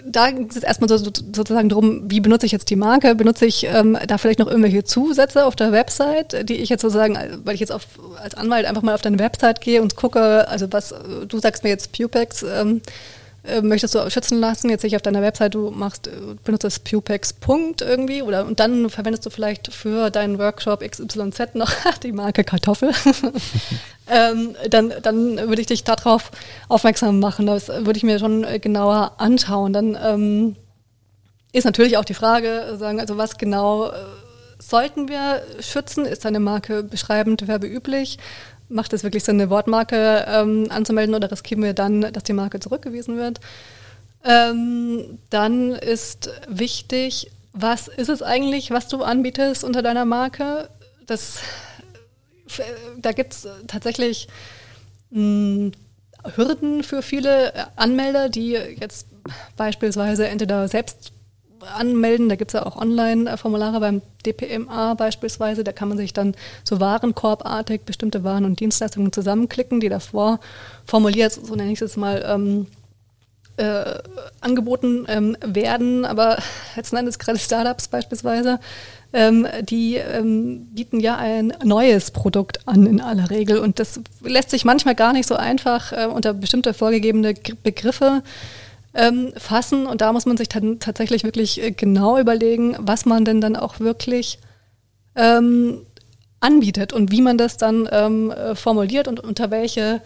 S1: da geht es erstmal so, sozusagen darum, wie benutze ich jetzt die Marke? Benutze ich ähm, da vielleicht noch irgendwelche Zusätze auf der Website, die ich jetzt sozusagen, weil ich jetzt auf, als Anwalt einfach mal auf deine Website gehe und gucke, also was, du sagst mir jetzt Pupex, ähm, äh, möchtest du schützen lassen, jetzt sehe ich auf deiner Website, du machst, äh, benutzt das Pupex Punkt irgendwie oder und dann verwendest du vielleicht für deinen Workshop XYZ noch die Marke Kartoffel. ähm, dann, dann würde ich dich darauf aufmerksam machen. Das würde ich mir schon äh, genauer anschauen. Dann ähm, ist natürlich auch die Frage, sagen, also was genau sollten wir schützen? Ist deine Marke beschreibend werbeüblich? Macht es wirklich Sinn, eine Wortmarke ähm, anzumelden oder riskieren wir dann, dass die Marke zurückgewiesen wird? Ähm, dann ist wichtig, was ist es eigentlich, was du anbietest unter deiner Marke? Das, da gibt es tatsächlich mh, hm, Hürden für viele Anmelder, die jetzt beispielsweise entweder selbst anmelden. Da gibt es ja auch Online-Formulare beim DPMA beispielsweise. Da kann man sich dann so warenkorbartig bestimmte Waren und Dienstleistungen zusammenklicken, die davor formuliert, so nenne ich es mal, ähm, äh, angeboten ähm, werden. Aber letzten Endes gerade Startups beispielsweise, ähm, die ähm, bieten ja ein neues Produkt an in aller Regel. Und das lässt sich manchmal gar nicht so einfach äh, unter bestimmte vorgegebene Begriffe ähm, fassen. Und da muss man sich dann tatsächlich wirklich äh, genau überlegen, was man denn dann auch wirklich ähm, anbietet und wie man das dann ähm, äh, formuliert und unter welche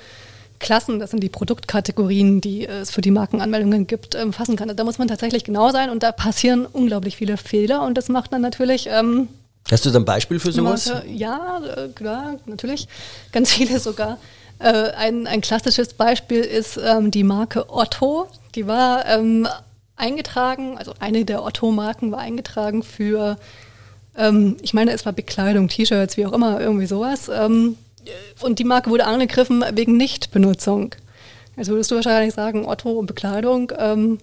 S1: Klassen, das sind die Produktkategorien, die es für die Markenanmeldungen gibt, ähm, fassen kann. Da muss man tatsächlich genau sein und da passieren unglaublich viele Fehler und das macht dann natürlich. Ähm,
S2: Hast du da ein Beispiel für sowas?
S1: Ja, äh, klar, natürlich. Ganz viele sogar. Äh, ein, ein klassisches Beispiel ist ähm, die Marke Otto. Die war ähm, eingetragen, also eine der Otto-Marken war eingetragen für, ähm, ich meine, es war Bekleidung, T-Shirts, wie auch immer, irgendwie sowas. Ähm, und die Marke wurde angegriffen wegen Nichtbenutzung. Jetzt würdest du wahrscheinlich sagen, Otto und Bekleidung ähm,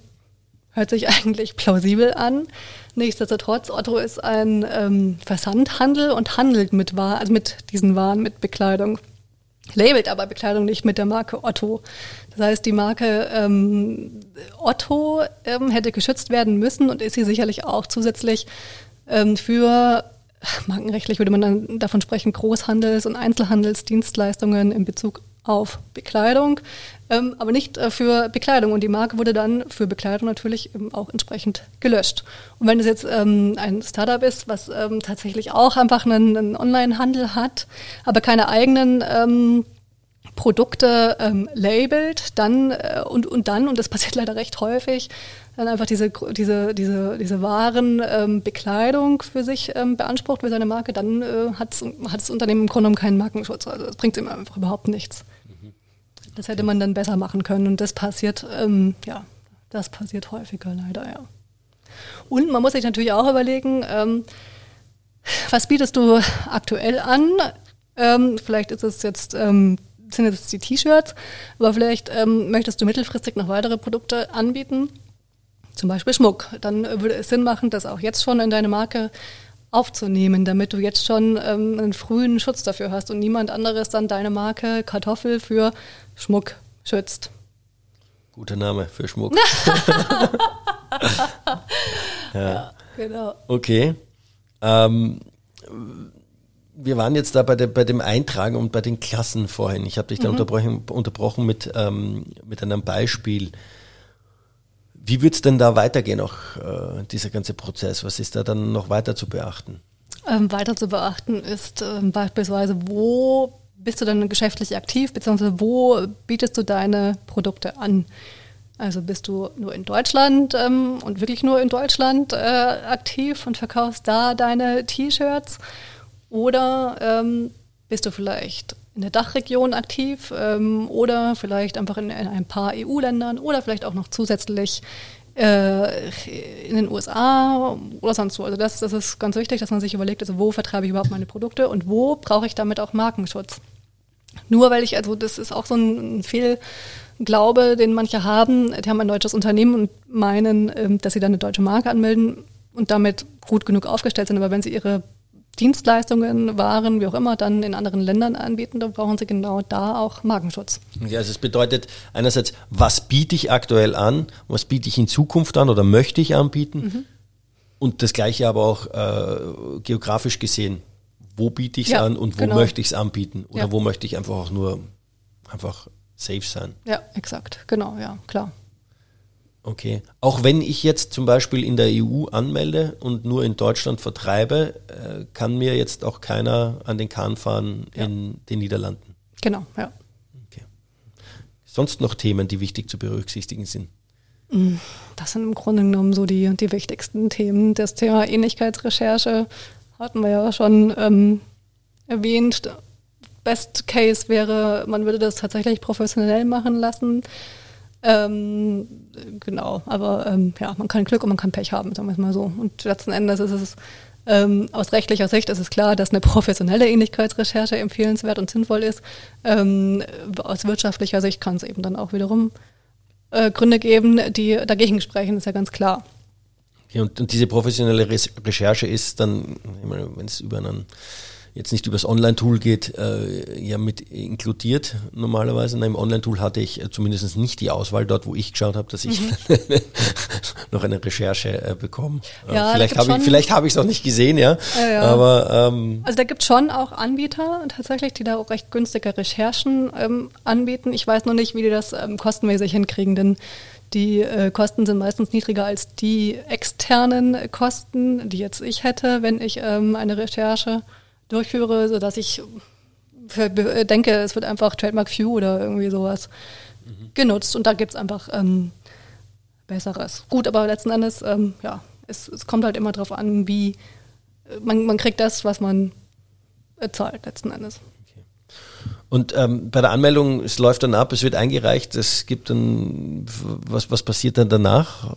S1: hört sich eigentlich plausibel an. Nichtsdestotrotz, Otto ist ein ähm, Versandhandel und handelt mit Waren, also mit diesen Waren, mit Bekleidung. Labelt aber Bekleidung nicht mit der Marke Otto. Das heißt, die Marke ähm, Otto ähm, hätte geschützt werden müssen und ist sie sicherlich auch zusätzlich ähm, für markenrechtlich würde man dann davon sprechen, Großhandels- und Einzelhandelsdienstleistungen in Bezug auf Bekleidung, ähm, aber nicht äh, für Bekleidung. Und die Marke wurde dann für Bekleidung natürlich eben auch entsprechend gelöscht. Und wenn es jetzt ähm, ein Startup ist, was ähm, tatsächlich auch einfach einen, einen Online-Handel hat, aber keine eigenen ähm, Produkte ähm, labelt, dann äh, und, und dann, und das passiert leider recht häufig, dann einfach diese, diese, diese, diese Warenbekleidung ähm, für sich ähm, beansprucht für seine Marke, dann äh, hat das Unternehmen im Grunde genommen keinen Markenschutz. Also das bringt ihm einfach überhaupt nichts. Das hätte man dann besser machen können und das passiert, ähm, ja, das passiert häufiger leider, ja. Und man muss sich natürlich auch überlegen, ähm, was bietest du aktuell an? Ähm, vielleicht ist es jetzt, ähm, sind jetzt die T-Shirts, aber vielleicht ähm, möchtest du mittelfristig noch weitere Produkte anbieten, zum Beispiel Schmuck. Dann würde es Sinn machen, das auch jetzt schon in deine Marke aufzunehmen, damit du jetzt schon ähm, einen frühen Schutz dafür hast und niemand anderes dann deine Marke Kartoffel für Schmuck schützt.
S2: Guter Name für Schmuck.
S1: ja. ja. genau.
S2: Okay. Ähm, wir waren jetzt da bei, de, bei, dem Eintragen und bei den Klassen vorhin. Ich habe dich da mhm. unterbrochen, unterbrochen mit, ähm, mit einem Beispiel. Wie wird es denn da weitergehen, auch äh, dieser ganze Prozess? Was ist da dann noch weiter zu beachten?
S1: Ähm, weiter zu beachten ist ähm, beispielsweise, wo bist du dann geschäftlich aktiv, beziehungsweise wo bietest du deine Produkte an? Also bist du nur in Deutschland ähm, und wirklich nur in Deutschland äh, aktiv und verkaufst da deine T-Shirts? Oder ähm, bist du vielleicht in der Dachregion aktiv ähm, oder vielleicht einfach in, in ein paar EU-Ländern oder vielleicht auch noch zusätzlich äh, in den USA oder sonst wo. Also das, das ist ganz wichtig, dass man sich überlegt, also wo vertreibe ich überhaupt meine Produkte und wo brauche ich damit auch Markenschutz. Nur weil ich, also das ist auch so ein Fehlglaube, den manche haben, die haben ein deutsches Unternehmen und meinen, ähm, dass sie dann eine deutsche Marke anmelden und damit gut genug aufgestellt sind. Aber wenn sie ihre Dienstleistungen, Waren, wie auch immer, dann in anderen Ländern anbieten, dann brauchen sie genau da auch Markenschutz.
S2: Ja, also es bedeutet einerseits, was biete ich aktuell an, was biete ich in Zukunft an oder möchte ich anbieten mhm. und das gleiche aber auch äh, geografisch gesehen. Wo biete ich es ja, an und wo genau. möchte ich es anbieten oder ja. wo möchte ich einfach auch nur einfach safe sein.
S1: Ja, exakt, genau, ja, klar.
S2: Okay. Auch wenn ich jetzt zum Beispiel in der EU anmelde und nur in Deutschland vertreibe, äh, kann mir jetzt auch keiner an den Kahn fahren ja. in den Niederlanden.
S1: Genau, ja.
S2: Okay. Sonst noch Themen, die wichtig zu berücksichtigen sind?
S1: Mm, das sind im Grunde genommen so die, die wichtigsten Themen. Das Thema Ähnlichkeitsrecherche hatten wir ja schon ähm, erwähnt. Best Case wäre, man würde das tatsächlich professionell machen lassen. Ähm, genau, aber ähm, ja, man kann Glück und man kann Pech haben, sagen wir es mal so. Und letzten Endes ist es ähm, aus rechtlicher Sicht ist es klar, dass eine professionelle Ähnlichkeitsrecherche empfehlenswert und sinnvoll ist. Ähm, aus wirtschaftlicher Sicht kann es eben dann auch wiederum äh, Gründe geben, die dagegen sprechen, ist ja ganz klar.
S2: Okay, und, und diese professionelle Recherche ist dann, wenn es über einen jetzt nicht übers Online-Tool geht, äh, ja mit inkludiert normalerweise. In einem Online-Tool hatte ich äh, zumindest nicht die Auswahl dort, wo ich geschaut habe, dass ich mhm. noch eine Recherche äh, bekomme. Äh, ja, vielleicht habe ich vielleicht habe ich es auch nicht gesehen, ja. ja, ja. Aber ähm,
S1: also da gibt es schon auch Anbieter tatsächlich, die da auch recht günstige Recherchen ähm, anbieten. Ich weiß noch nicht, wie die das ähm, kostenmäßig hinkriegen, denn die äh, Kosten sind meistens niedriger als die externen Kosten, die jetzt ich hätte, wenn ich ähm, eine Recherche durchführe, sodass ich für, denke, es wird einfach Trademark View oder irgendwie sowas mhm. genutzt und da gibt es einfach ähm, Besseres. Gut, aber letzten Endes, ähm, ja, es, es, kommt halt immer darauf an, wie man, man kriegt das, was man zahlt letzten Endes. Okay.
S2: Und ähm, bei der Anmeldung, es läuft dann ab, es wird eingereicht, es gibt dann, was, was passiert dann danach?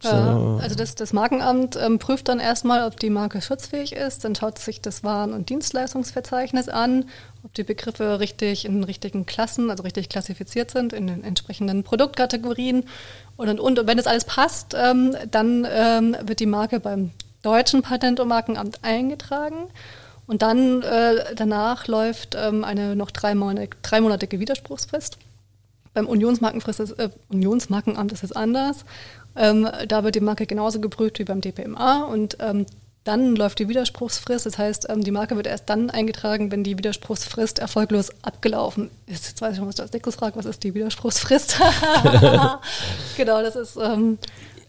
S1: Da also das, das Markenamt ähm, prüft dann erstmal, ob die Marke schutzfähig ist, dann schaut sich das Waren- und Dienstleistungsverzeichnis an, ob die Begriffe richtig in richtigen Klassen, also richtig klassifiziert sind, in den entsprechenden Produktkategorien und und und. Und wenn das alles passt, ähm, dann ähm, wird die Marke beim deutschen Patent- und Markenamt eingetragen. Und dann äh, danach läuft ähm, eine noch dreimonatige, dreimonatige Widerspruchsfrist. Beim Unionsmarkenfrist ist, äh, Unionsmarkenamt ist es anders. Ähm, da wird die Marke genauso geprüft wie beim DPMA und ähm, dann läuft die Widerspruchsfrist. Das heißt, ähm, die Marke wird erst dann eingetragen, wenn die Widerspruchsfrist erfolglos abgelaufen ist. Jetzt weiß ich schon, was du als nächstes fragst. Was ist die Widerspruchsfrist? genau, das ist.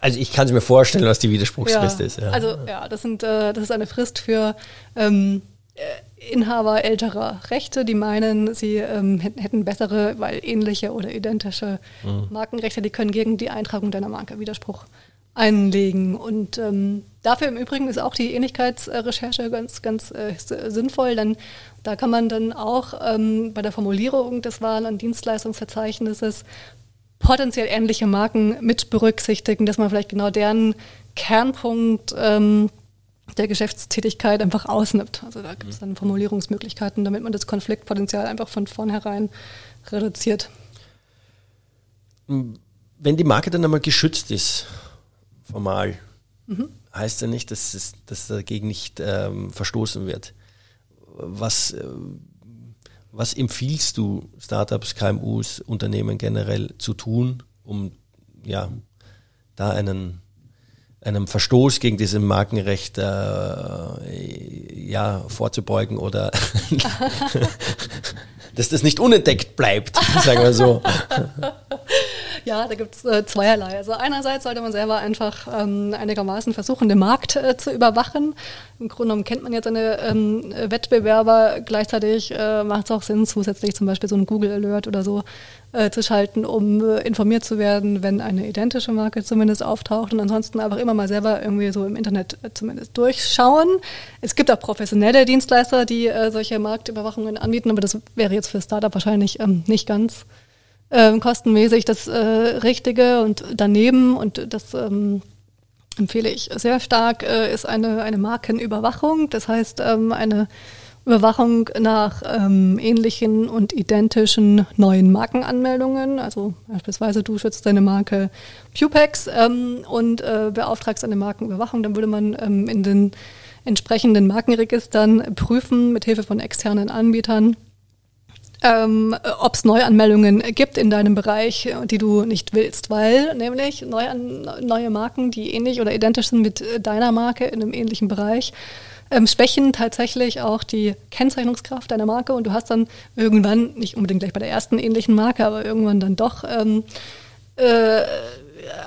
S2: Also ich kann es mir vorstellen, was die Widerspruchsfrist
S1: ja,
S2: ist. Ja.
S1: Also ja, das, sind, äh, das ist eine Frist für ähm, äh, Inhaber älterer Rechte, die meinen, sie ähm, hätten bessere, weil ähnliche oder identische mhm. Markenrechte, die können gegen die Eintragung deiner Marke Widerspruch einlegen. Und ähm, dafür im Übrigen ist auch die Ähnlichkeitsrecherche ganz, ganz äh, sinnvoll, denn da kann man dann auch ähm, bei der Formulierung des Waren- und Dienstleistungsverzeichnisses potenziell ähnliche Marken mit berücksichtigen, dass man vielleicht genau deren Kernpunkt ähm, der Geschäftstätigkeit einfach ausnimmt. Also da gibt es dann Formulierungsmöglichkeiten, damit man das Konfliktpotenzial einfach von vornherein reduziert.
S2: Wenn die Marke dann einmal geschützt ist, formal, mhm. heißt ja nicht, dass, es, dass dagegen nicht ähm, verstoßen wird. Was, äh, was empfiehlst du Startups, KMUs, Unternehmen generell zu tun, um ja, da einen, einem Verstoß gegen dieses Markenrecht äh, ja, vorzubeugen oder dass das nicht unentdeckt bleibt, sagen wir so.
S1: Ja, da gibt es äh, zweierlei. Also einerseits sollte man selber einfach ähm, einigermaßen versuchen, den Markt äh, zu überwachen. Im Grunde genommen kennt man jetzt eine ähm, Wettbewerber. Gleichzeitig äh, macht es auch Sinn, zusätzlich zum Beispiel so einen Google Alert oder so äh, zu schalten, um äh, informiert zu werden, wenn eine identische Marke zumindest auftaucht. Und ansonsten einfach immer mal selber irgendwie so im Internet äh, zumindest durchschauen. Es gibt auch professionelle Dienstleister, die solche Marktüberwachungen anbieten, aber das wäre jetzt für Startup wahrscheinlich ähm, nicht ganz ähm, kostenmäßig das äh, Richtige und daneben und das ähm, empfehle ich sehr stark, äh, ist eine, eine Markenüberwachung. Das heißt, ähm, eine Überwachung nach ähm, ähnlichen und identischen neuen Markenanmeldungen. Also beispielsweise du schützt deine Marke Pupex ähm, und äh, beauftragst eine Markenüberwachung. Dann würde man ähm, in den entsprechenden Markenregistern prüfen mit Hilfe von externen Anbietern, ähm, ob es Neuanmeldungen gibt in deinem Bereich, die du nicht willst, weil nämlich Neuan neue Marken, die ähnlich oder identisch sind mit deiner Marke in einem ähnlichen Bereich, ähm, schwächen tatsächlich auch die Kennzeichnungskraft deiner Marke und du hast dann irgendwann, nicht unbedingt gleich bei der ersten ähnlichen Marke, aber irgendwann dann doch ähm, äh,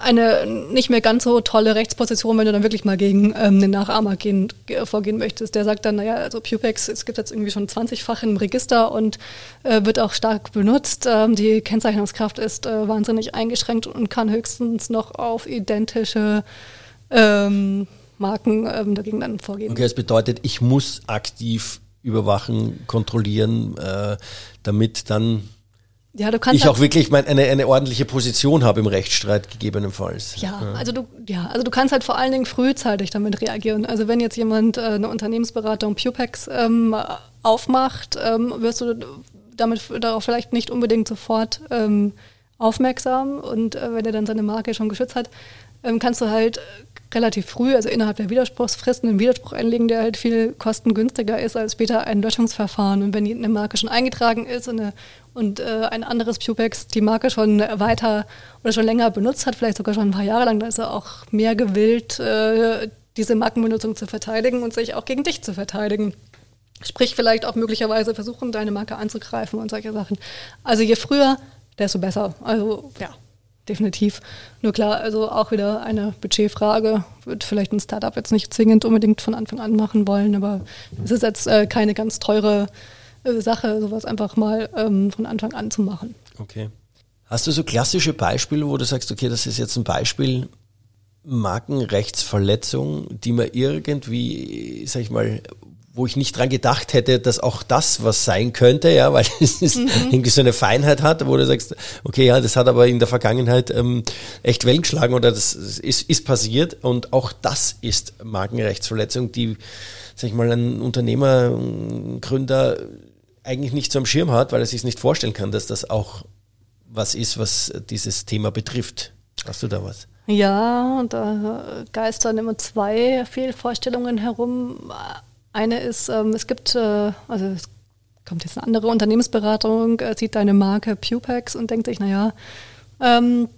S1: eine nicht mehr ganz so tolle Rechtsposition, wenn du dann wirklich mal gegen ähm, den Nachahmer gehen, vorgehen möchtest. Der sagt dann, naja, also Pupex, es gibt jetzt irgendwie schon 20-fach im Register und äh, wird auch stark benutzt. Ähm, die Kennzeichnungskraft ist äh, wahnsinnig eingeschränkt und kann höchstens noch auf identische ähm, Marken ähm, dagegen dann vorgehen.
S2: Okay, das bedeutet, ich muss aktiv überwachen, kontrollieren, äh, damit dann ja, du kannst ich halt auch wirklich mein, eine, eine ordentliche Position habe im Rechtsstreit gegebenenfalls.
S1: Ja, ja, Also du, ja, also du kannst halt vor allen Dingen frühzeitig damit reagieren. Also wenn jetzt jemand äh, eine Unternehmensberatung Pupex ähm, aufmacht, ähm, wirst du damit darauf vielleicht nicht unbedingt sofort ähm, aufmerksam. Und äh, wenn er dann seine Marke schon geschützt hat, ähm, kannst du halt relativ früh, also innerhalb der Widerspruchsfristen, einen Widerspruch einlegen, der halt viel kostengünstiger ist als später ein Löschungsverfahren. Und wenn eine Marke schon eingetragen ist und, eine, und äh, ein anderes Pupex die Marke schon weiter oder schon länger benutzt hat, vielleicht sogar schon ein paar Jahre lang, dann ist er auch mehr gewillt, äh, diese Markenbenutzung zu verteidigen und sich auch gegen dich zu verteidigen. Sprich, vielleicht auch möglicherweise versuchen, deine Marke anzugreifen und solche Sachen. Also je früher, desto besser. Also ja definitiv. Nur klar, also auch wieder eine Budgetfrage. Wird vielleicht ein Startup jetzt nicht zwingend unbedingt von Anfang an machen wollen, aber es ist jetzt äh, keine ganz teure äh, Sache, sowas einfach mal ähm, von Anfang an zu machen.
S2: Okay. Hast du so klassische Beispiele, wo du sagst, okay, das ist jetzt ein Beispiel Markenrechtsverletzung, die man irgendwie, sag ich mal, wo ich nicht dran gedacht hätte, dass auch das was sein könnte, ja, weil es ist mhm. irgendwie so eine Feinheit hat, wo du sagst, okay, ja, das hat aber in der Vergangenheit ähm, echt Wellen geschlagen oder das ist, ist passiert und auch das ist Markenrechtsverletzung, die, sag ich mal, ein Unternehmer, ein Gründer eigentlich nicht so am Schirm hat, weil er sich nicht vorstellen kann, dass das auch was ist, was dieses Thema betrifft. Hast du da was?
S1: Ja, da geistern immer zwei Fehlvorstellungen herum. Eine ist, ähm, es gibt, äh, also es kommt jetzt eine andere Unternehmensberatung, äh, sieht deine Marke Pupex und denkt sich, naja, ähm,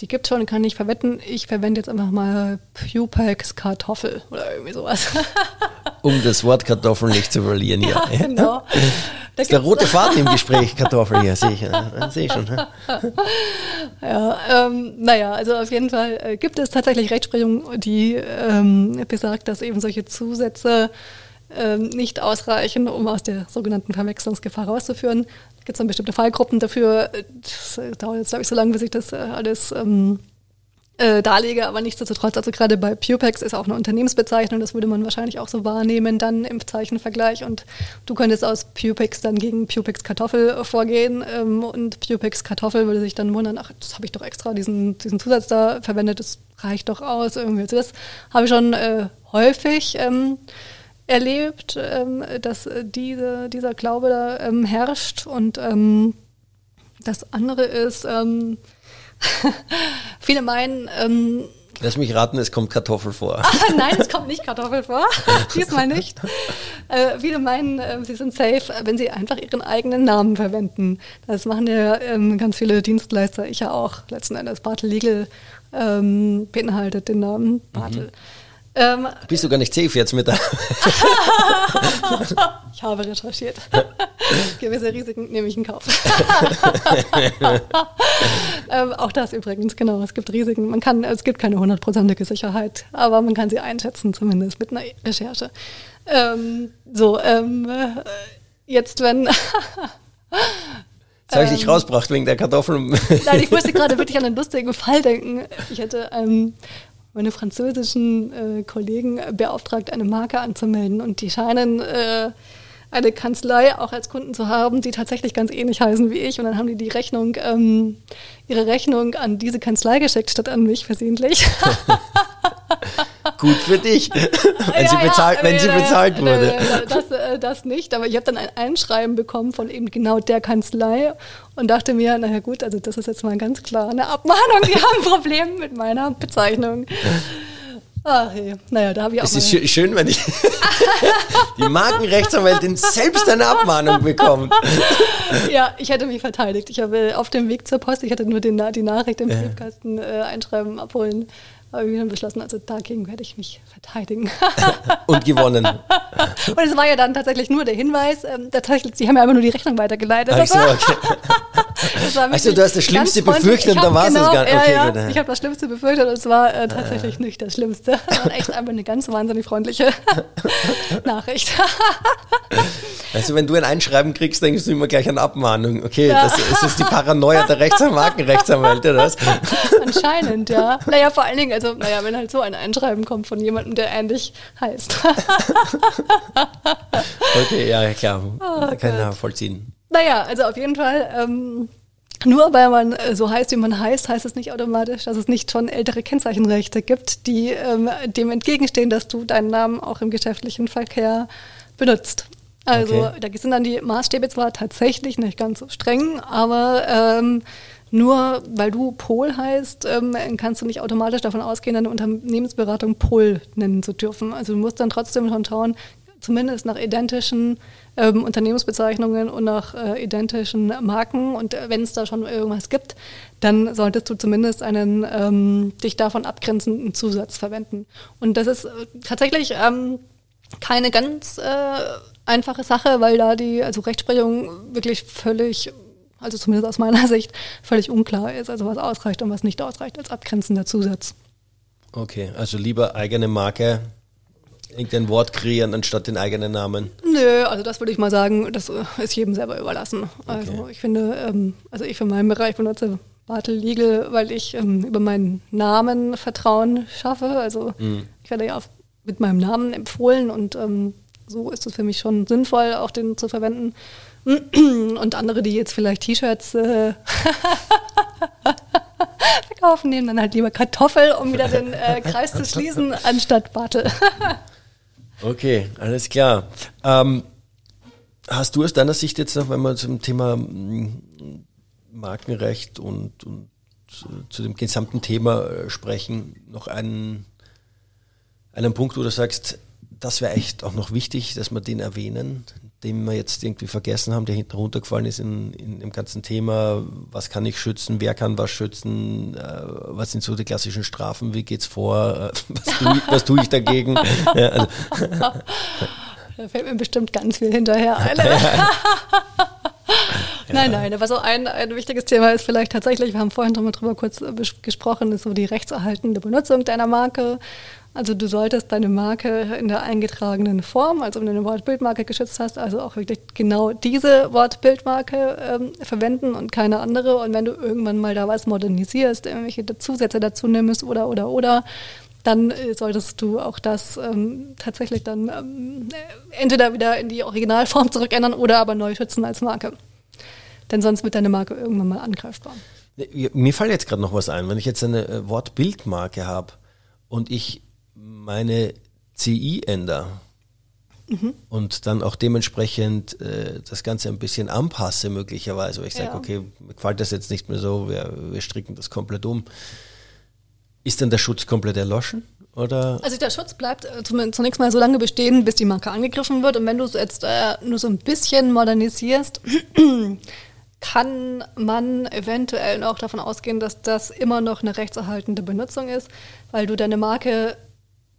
S1: die gibt schon, kann ich verwenden. Ich verwende jetzt einfach mal Pupex Kartoffel oder irgendwie sowas.
S2: um das Wort Kartoffel nicht zu verlieren hier.
S1: Ja, genau.
S2: Das ist der rote Faden im Gespräch, Kartoffel hier, sehe ich, sehe ich schon.
S1: Ja, ähm, naja, also auf jeden Fall äh, gibt es tatsächlich Rechtsprechung, die ähm, besagt, dass eben solche Zusätze ähm, nicht ausreichen, um aus der sogenannten Verwechslungsgefahr rauszuführen. Da gibt es dann bestimmte Fallgruppen dafür. Das dauert jetzt, glaube ich, so lange, bis ich das äh, alles ähm, äh, darlege, aber nichtsdestotrotz, also gerade bei Pupex ist auch eine Unternehmensbezeichnung, das würde man wahrscheinlich auch so wahrnehmen dann im Zeichenvergleich und du könntest aus Pupex dann gegen Pupex Kartoffel vorgehen ähm, und Pupex Kartoffel würde sich dann wundern, ach, das habe ich doch extra diesen, diesen Zusatz da verwendet, das reicht doch aus irgendwie. Also das habe ich schon äh, häufig ähm, erlebt, ähm, dass diese, dieser Glaube da ähm, herrscht und ähm, das andere ist, ähm, Viele meinen. Ähm,
S2: Lass mich raten, es kommt Kartoffel vor.
S1: Ah, nein, es kommt nicht Kartoffel vor. Diesmal nicht. Äh, viele meinen, äh, sie sind safe, wenn sie einfach ihren eigenen Namen verwenden. Das machen ja ähm, ganz viele Dienstleister, ich ja auch. Letzten Endes Bartel Legal ähm, beinhaltet den Namen Bartel. Mhm.
S2: Ähm, Bist du gar nicht safe jetzt mit der.
S1: ich habe recherchiert. Gewisse Risiken nehme ich in Kauf. ähm, auch das übrigens, genau. Es gibt Risiken. Man kann, es gibt keine hundertprozentige Sicherheit, aber man kann sie einschätzen, zumindest mit einer Recherche. Ähm, so, ähm, äh, jetzt, wenn.
S2: Jetzt habe ich dich ähm, rausgebracht wegen der Kartoffeln.
S1: Nein, ich musste gerade wirklich an einen lustigen Fall denken. Ich hätte ähm, meine französischen äh, Kollegen beauftragt, eine Marke anzumelden und die scheinen äh, eine Kanzlei auch als Kunden zu haben, die tatsächlich ganz ähnlich heißen wie ich. Und dann haben die die Rechnung, ähm, ihre Rechnung an diese Kanzlei geschickt, statt an mich versehentlich.
S2: Gut für dich, wenn, ja, sie, bezahlt, ja, wenn sie bezahlt äh, wurde.
S1: Das, äh, das nicht, aber ich habe dann ein Einschreiben bekommen von eben genau der Kanzlei und dachte mir, naja gut, also das ist jetzt mal ganz klar eine Abmahnung, die haben ein Problem mit meiner Bezeichnung. Ach hey. naja, da habe ich auch.
S2: Es ist schön, wenn ich die Markenrechtsanwältin selbst eine Abmahnung bekommt.
S1: ja, ich hätte mich verteidigt. Ich habe auf dem Weg zur Post, ich hatte nur den, die Nachricht im Briefkasten äh, einschreiben, abholen habe ich dann beschlossen, also dagegen werde ich mich verteidigen.
S2: und gewonnen.
S1: und es war ja dann tatsächlich nur der Hinweis, ähm, tatsächlich, sie haben ja einfach nur die Rechnung weitergeleitet.
S2: Ach so, okay. also du hast das Schlimmste befürchtet und da war genau, es gar nicht. Okay,
S1: ja, ja. Ich habe das Schlimmste befürchtet und es war äh, tatsächlich ah. nicht das Schlimmste. Es war echt einfach eine ganz wahnsinnig freundliche Nachricht.
S2: also wenn du ein Einschreiben kriegst, denkst du immer gleich an Abmahnung. Okay, ja. das, das ist die Paranoia der Rechts Markenrechtsanwälte, das?
S1: Anscheinend, ja. Naja, vor allen Dingen, also, naja, wenn halt so ein Einschreiben kommt von jemandem, der ähnlich heißt.
S2: okay, ja, klar. Oh, kann ich nachvollziehen.
S1: Naja, also auf jeden Fall. Ähm, nur weil man äh, so heißt, wie man heißt, heißt es nicht automatisch, dass es nicht schon ältere Kennzeichenrechte gibt, die ähm, dem entgegenstehen, dass du deinen Namen auch im geschäftlichen Verkehr benutzt. Also okay. da sind dann die Maßstäbe zwar tatsächlich nicht ganz so streng, aber ähm, nur weil du Pol heißt, ähm, kannst du nicht automatisch davon ausgehen, deine Unternehmensberatung Pol nennen zu dürfen. Also du musst dann trotzdem schon schauen, zumindest nach identischen ähm, Unternehmensbezeichnungen und nach äh, identischen Marken. Und äh, wenn es da schon irgendwas gibt, dann solltest du zumindest einen ähm, dich davon abgrenzenden Zusatz verwenden. Und das ist äh, tatsächlich ähm, keine ganz äh, einfache Sache, weil da die also Rechtsprechung wirklich völlig also zumindest aus meiner Sicht, völlig unklar ist, also was ausreicht und was nicht ausreicht als abgrenzender Zusatz.
S2: Okay, also lieber eigene Marke, irgendein Wort kreieren anstatt den eigenen Namen?
S1: Nö, also das würde ich mal sagen, das ist jedem selber überlassen. Also okay. ich finde, ähm, also ich für meinen Bereich benutze Bartel Legal, weil ich ähm, über meinen Namen Vertrauen schaffe. Also mhm. ich werde ja mit meinem Namen empfohlen und ähm, so ist es für mich schon sinnvoll, auch den zu verwenden. Und andere, die jetzt vielleicht T-Shirts äh, verkaufen, nehmen dann halt lieber Kartoffel, um wieder den äh, Kreis zu schließen, anstatt Bartel.
S2: okay, alles klar. Ähm, hast du aus deiner Sicht jetzt noch, wenn wir zum Thema mm, Markenrecht und, und zu dem gesamten Thema äh, sprechen, noch einen, einen Punkt, wo du sagst, das wäre echt auch noch wichtig, dass wir den erwähnen, den wir jetzt irgendwie vergessen haben, der hinten runtergefallen ist in, in dem ganzen Thema, was kann ich schützen, wer kann was schützen, äh, was sind so die klassischen Strafen, wie geht's vor, äh, was, tue, was tue ich dagegen? ja, also.
S1: Da fällt mir bestimmt ganz viel hinterher ein. Nein, nein, aber so ein, ein wichtiges Thema ist vielleicht tatsächlich, wir haben vorhin drüber kurz äh, gesprochen, ist so die rechtserhaltende Benutzung deiner Marke. Also du solltest deine Marke in der eingetragenen Form, also wenn du eine Wortbildmarke geschützt hast, also auch wirklich genau diese Wortbildmarke ähm, verwenden und keine andere. Und wenn du irgendwann mal da was modernisierst, irgendwelche Zusätze dazu nimmst oder oder oder, dann äh, solltest du auch das ähm, tatsächlich dann ähm, entweder wieder in die Originalform zurückändern oder aber neu schützen als Marke. Denn sonst wird deine Marke irgendwann mal angreifbar.
S2: Mir fällt jetzt gerade noch was ein. Wenn ich jetzt eine äh, Wortbildmarke habe und ich meine CI ändere mhm. und dann auch dementsprechend äh, das Ganze ein bisschen anpasse möglicherweise, ich sage, ja. okay, mir gefällt das jetzt nicht mehr so, wir, wir stricken das komplett um. Ist denn der Schutz komplett erloschen? Oder?
S1: Also der Schutz bleibt äh, zunächst mal so lange bestehen, bis die Marke angegriffen wird. Und wenn du es jetzt äh, nur so ein bisschen modernisierst, kann man eventuell noch davon ausgehen, dass das immer noch eine rechtserhaltende Benutzung ist, weil du deine Marke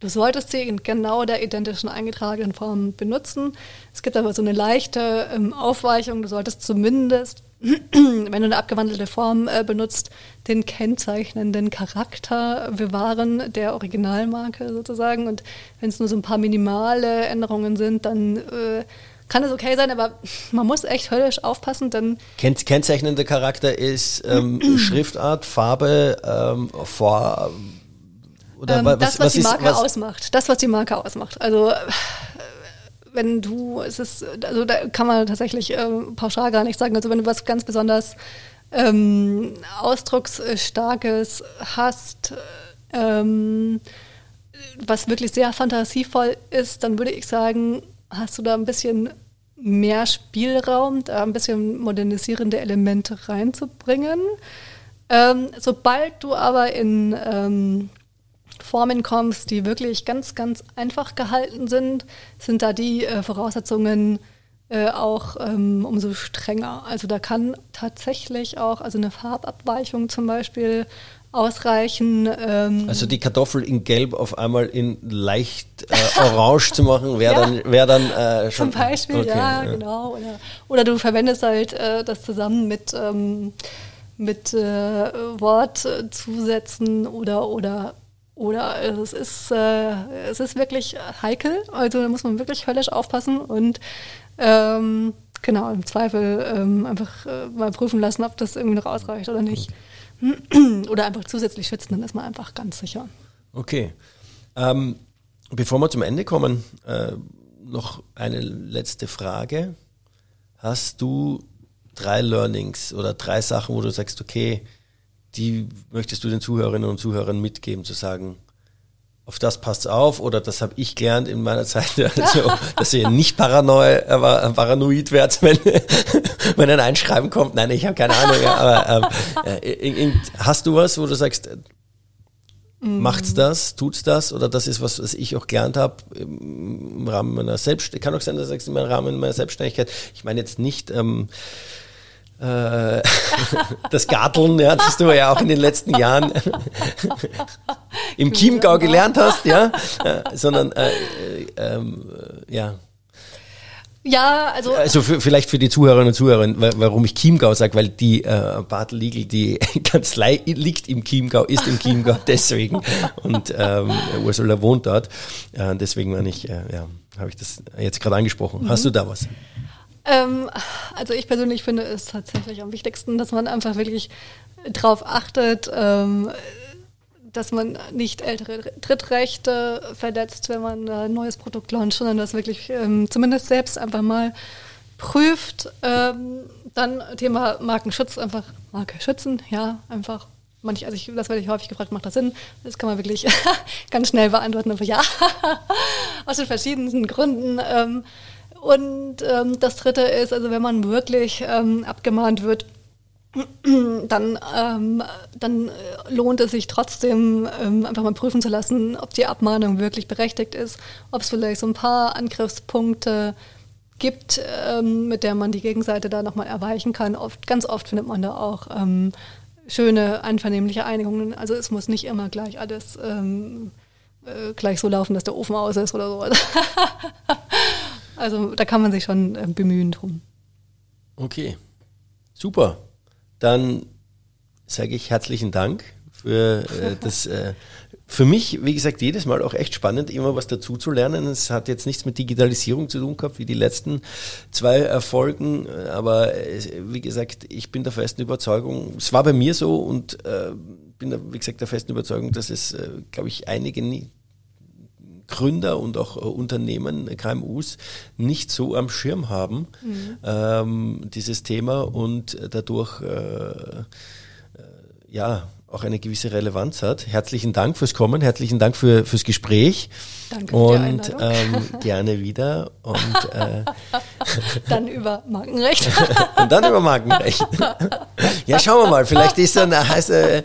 S1: Du solltest sie in genau der identischen eingetragenen Form benutzen. Es gibt aber so eine leichte ähm, Aufweichung. Du solltest zumindest, wenn du eine abgewandelte Form äh, benutzt, den kennzeichnenden Charakter bewahren der Originalmarke sozusagen. Und wenn es nur so ein paar minimale Änderungen sind, dann äh, kann es okay sein, aber man muss echt höllisch aufpassen, denn.
S2: Kenn kennzeichnender Charakter ist ähm, Schriftart, Farbe, ähm, Vor
S1: oder ähm, was, das, was, was die Marke was ausmacht. Das, was die Marke ausmacht. Also wenn du, es ist, also da kann man tatsächlich äh, pauschal gar nicht sagen. Also wenn du was ganz besonders ähm, Ausdrucksstarkes hast, ähm, was wirklich sehr fantasievoll ist, dann würde ich sagen, hast du da ein bisschen mehr Spielraum, da ein bisschen modernisierende Elemente reinzubringen. Ähm, sobald du aber in ähm, Formen kommst, die wirklich ganz, ganz einfach gehalten sind, sind da die äh, Voraussetzungen äh, auch ähm, umso strenger. Also da kann tatsächlich auch, also eine Farbabweichung zum Beispiel ausreichen.
S2: Ähm also die Kartoffel in Gelb auf einmal in leicht äh, orange zu machen, wäre ja. dann, wär dann äh,
S1: schon. Zum Beispiel, okay, ja, ja, genau. Oder, oder du verwendest halt äh, das zusammen mit, ähm, mit äh, Wortzusätzen oder, oder oder es ist, äh, es ist wirklich heikel, also da muss man wirklich höllisch aufpassen und ähm, genau, im Zweifel ähm, einfach äh, mal prüfen lassen, ob das irgendwie noch ausreicht oder nicht. oder einfach zusätzlich schützen, dann ist man einfach ganz sicher.
S2: Okay. Ähm, bevor wir zum Ende kommen, äh, noch eine letzte Frage. Hast du drei Learnings oder drei Sachen, wo du sagst, okay, die möchtest du den Zuhörerinnen und Zuhörern mitgeben, zu sagen, auf das passt auf oder das habe ich gelernt in meiner Zeit, also, dass ihr nicht paranoid, aber äh, paranoid werdet, wenn, wenn ein Einschreiben kommt. Nein, ich habe keine Ahnung. aber ähm, äh, hast du was, wo du sagst, mm. macht's das, tut's das oder das ist was, was ich auch gelernt habe im Rahmen meiner Selbstständigkeit. Kann auch sein, dass du sagst, im Rahmen meiner Selbstständigkeit. Ich meine jetzt nicht ähm, äh, das Garteln, ja, das du ja auch in den letzten Jahren im Chiemgau gelernt hast, ja, äh, sondern äh, ähm, ja.
S1: Ja, also.
S2: Also für, vielleicht für die Zuhörerinnen und Zuhörer, warum ich Chiemgau sage, weil die äh, Legal, die Kanzlei liegt im Chiemgau, ist im Chiemgau deswegen und ähm, Ursula wohnt dort. Äh, deswegen meine ich, äh, ja, habe ich das jetzt gerade angesprochen. Mhm. Hast du da was?
S1: Ähm, also ich persönlich finde es tatsächlich am wichtigsten, dass man einfach wirklich darauf achtet, ähm, dass man nicht ältere Trittrechte verletzt, wenn man ein neues Produkt launcht, sondern das wirklich ähm, zumindest selbst einfach mal prüft. Ähm, dann Thema Markenschutz, einfach Marke schützen, ja, einfach. Manch, also ich, das werde ich häufig gefragt, macht das Sinn? Das kann man wirklich ganz schnell beantworten, einfach ja, aus den verschiedensten Gründen. Ähm, und ähm, das Dritte ist, also wenn man wirklich ähm, abgemahnt wird, dann, ähm, dann äh, lohnt es sich trotzdem, ähm, einfach mal prüfen zu lassen, ob die Abmahnung wirklich berechtigt ist, ob es vielleicht so ein paar Angriffspunkte gibt, ähm, mit der man die Gegenseite da nochmal erweichen kann. Oft, ganz oft findet man da auch ähm, schöne, einvernehmliche Einigungen. Also es muss nicht immer gleich alles ähm, äh, gleich so laufen, dass der Ofen aus ist oder so. also da kann man sich schon äh, bemühen drum.
S2: Okay, super dann sage ich herzlichen Dank für äh, das. Äh, für mich, wie gesagt, jedes Mal auch echt spannend, immer was dazu zu lernen. Es hat jetzt nichts mit Digitalisierung zu tun gehabt, wie die letzten zwei Erfolgen. Aber äh, wie gesagt, ich bin der festen Überzeugung, es war bei mir so und äh, bin, wie gesagt, der festen Überzeugung, dass es, äh, glaube ich, einige nie, Gründer und auch äh, Unternehmen, KMUs, nicht so am Schirm haben, mhm. ähm, dieses Thema und dadurch äh, äh, ja auch eine gewisse Relevanz hat. Herzlichen Dank fürs Kommen, herzlichen Dank für, fürs Gespräch.
S1: Danke
S2: und für ähm, gerne wieder. Und äh,
S1: dann über Markenrecht.
S2: und dann über Markenrecht. ja, schauen wir mal. Vielleicht ist dann heißt, äh,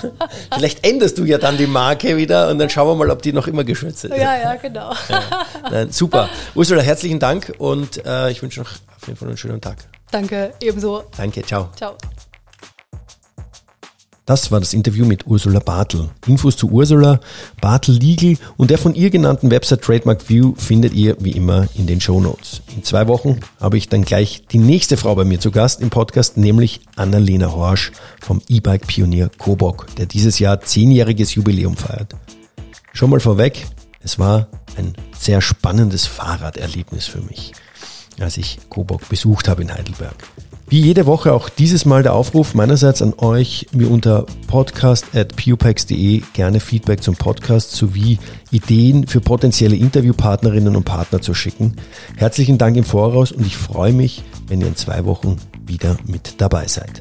S2: vielleicht änderst du ja dann die Marke wieder und dann schauen wir mal, ob die noch immer geschützt ist.
S1: Ja, ja, genau. Ja.
S2: Nein, super. Ursula, herzlichen Dank und äh, ich wünsche noch auf jeden Fall einen schönen Tag.
S1: Danke, ebenso.
S2: Danke, ciao.
S1: Ciao.
S2: Das war das Interview mit Ursula Bartel. Infos zu Ursula, Bartel Legal und der von ihr genannten Website Trademark View findet ihr wie immer in den Show Notes. In zwei Wochen habe ich dann gleich die nächste Frau bei mir zu Gast im Podcast, nämlich Annalena Horsch vom E-Bike-Pionier Kobok, der dieses Jahr zehnjähriges Jubiläum feiert. Schon mal vorweg, es war ein sehr spannendes Fahrraderlebnis für mich, als ich Kobok besucht habe in Heidelberg. Wie jede Woche auch dieses Mal der Aufruf meinerseits an euch, mir unter podcast.pupex.de gerne Feedback zum Podcast sowie Ideen für potenzielle Interviewpartnerinnen und Partner zu schicken. Herzlichen Dank im Voraus und ich freue mich, wenn ihr in zwei Wochen wieder mit dabei seid.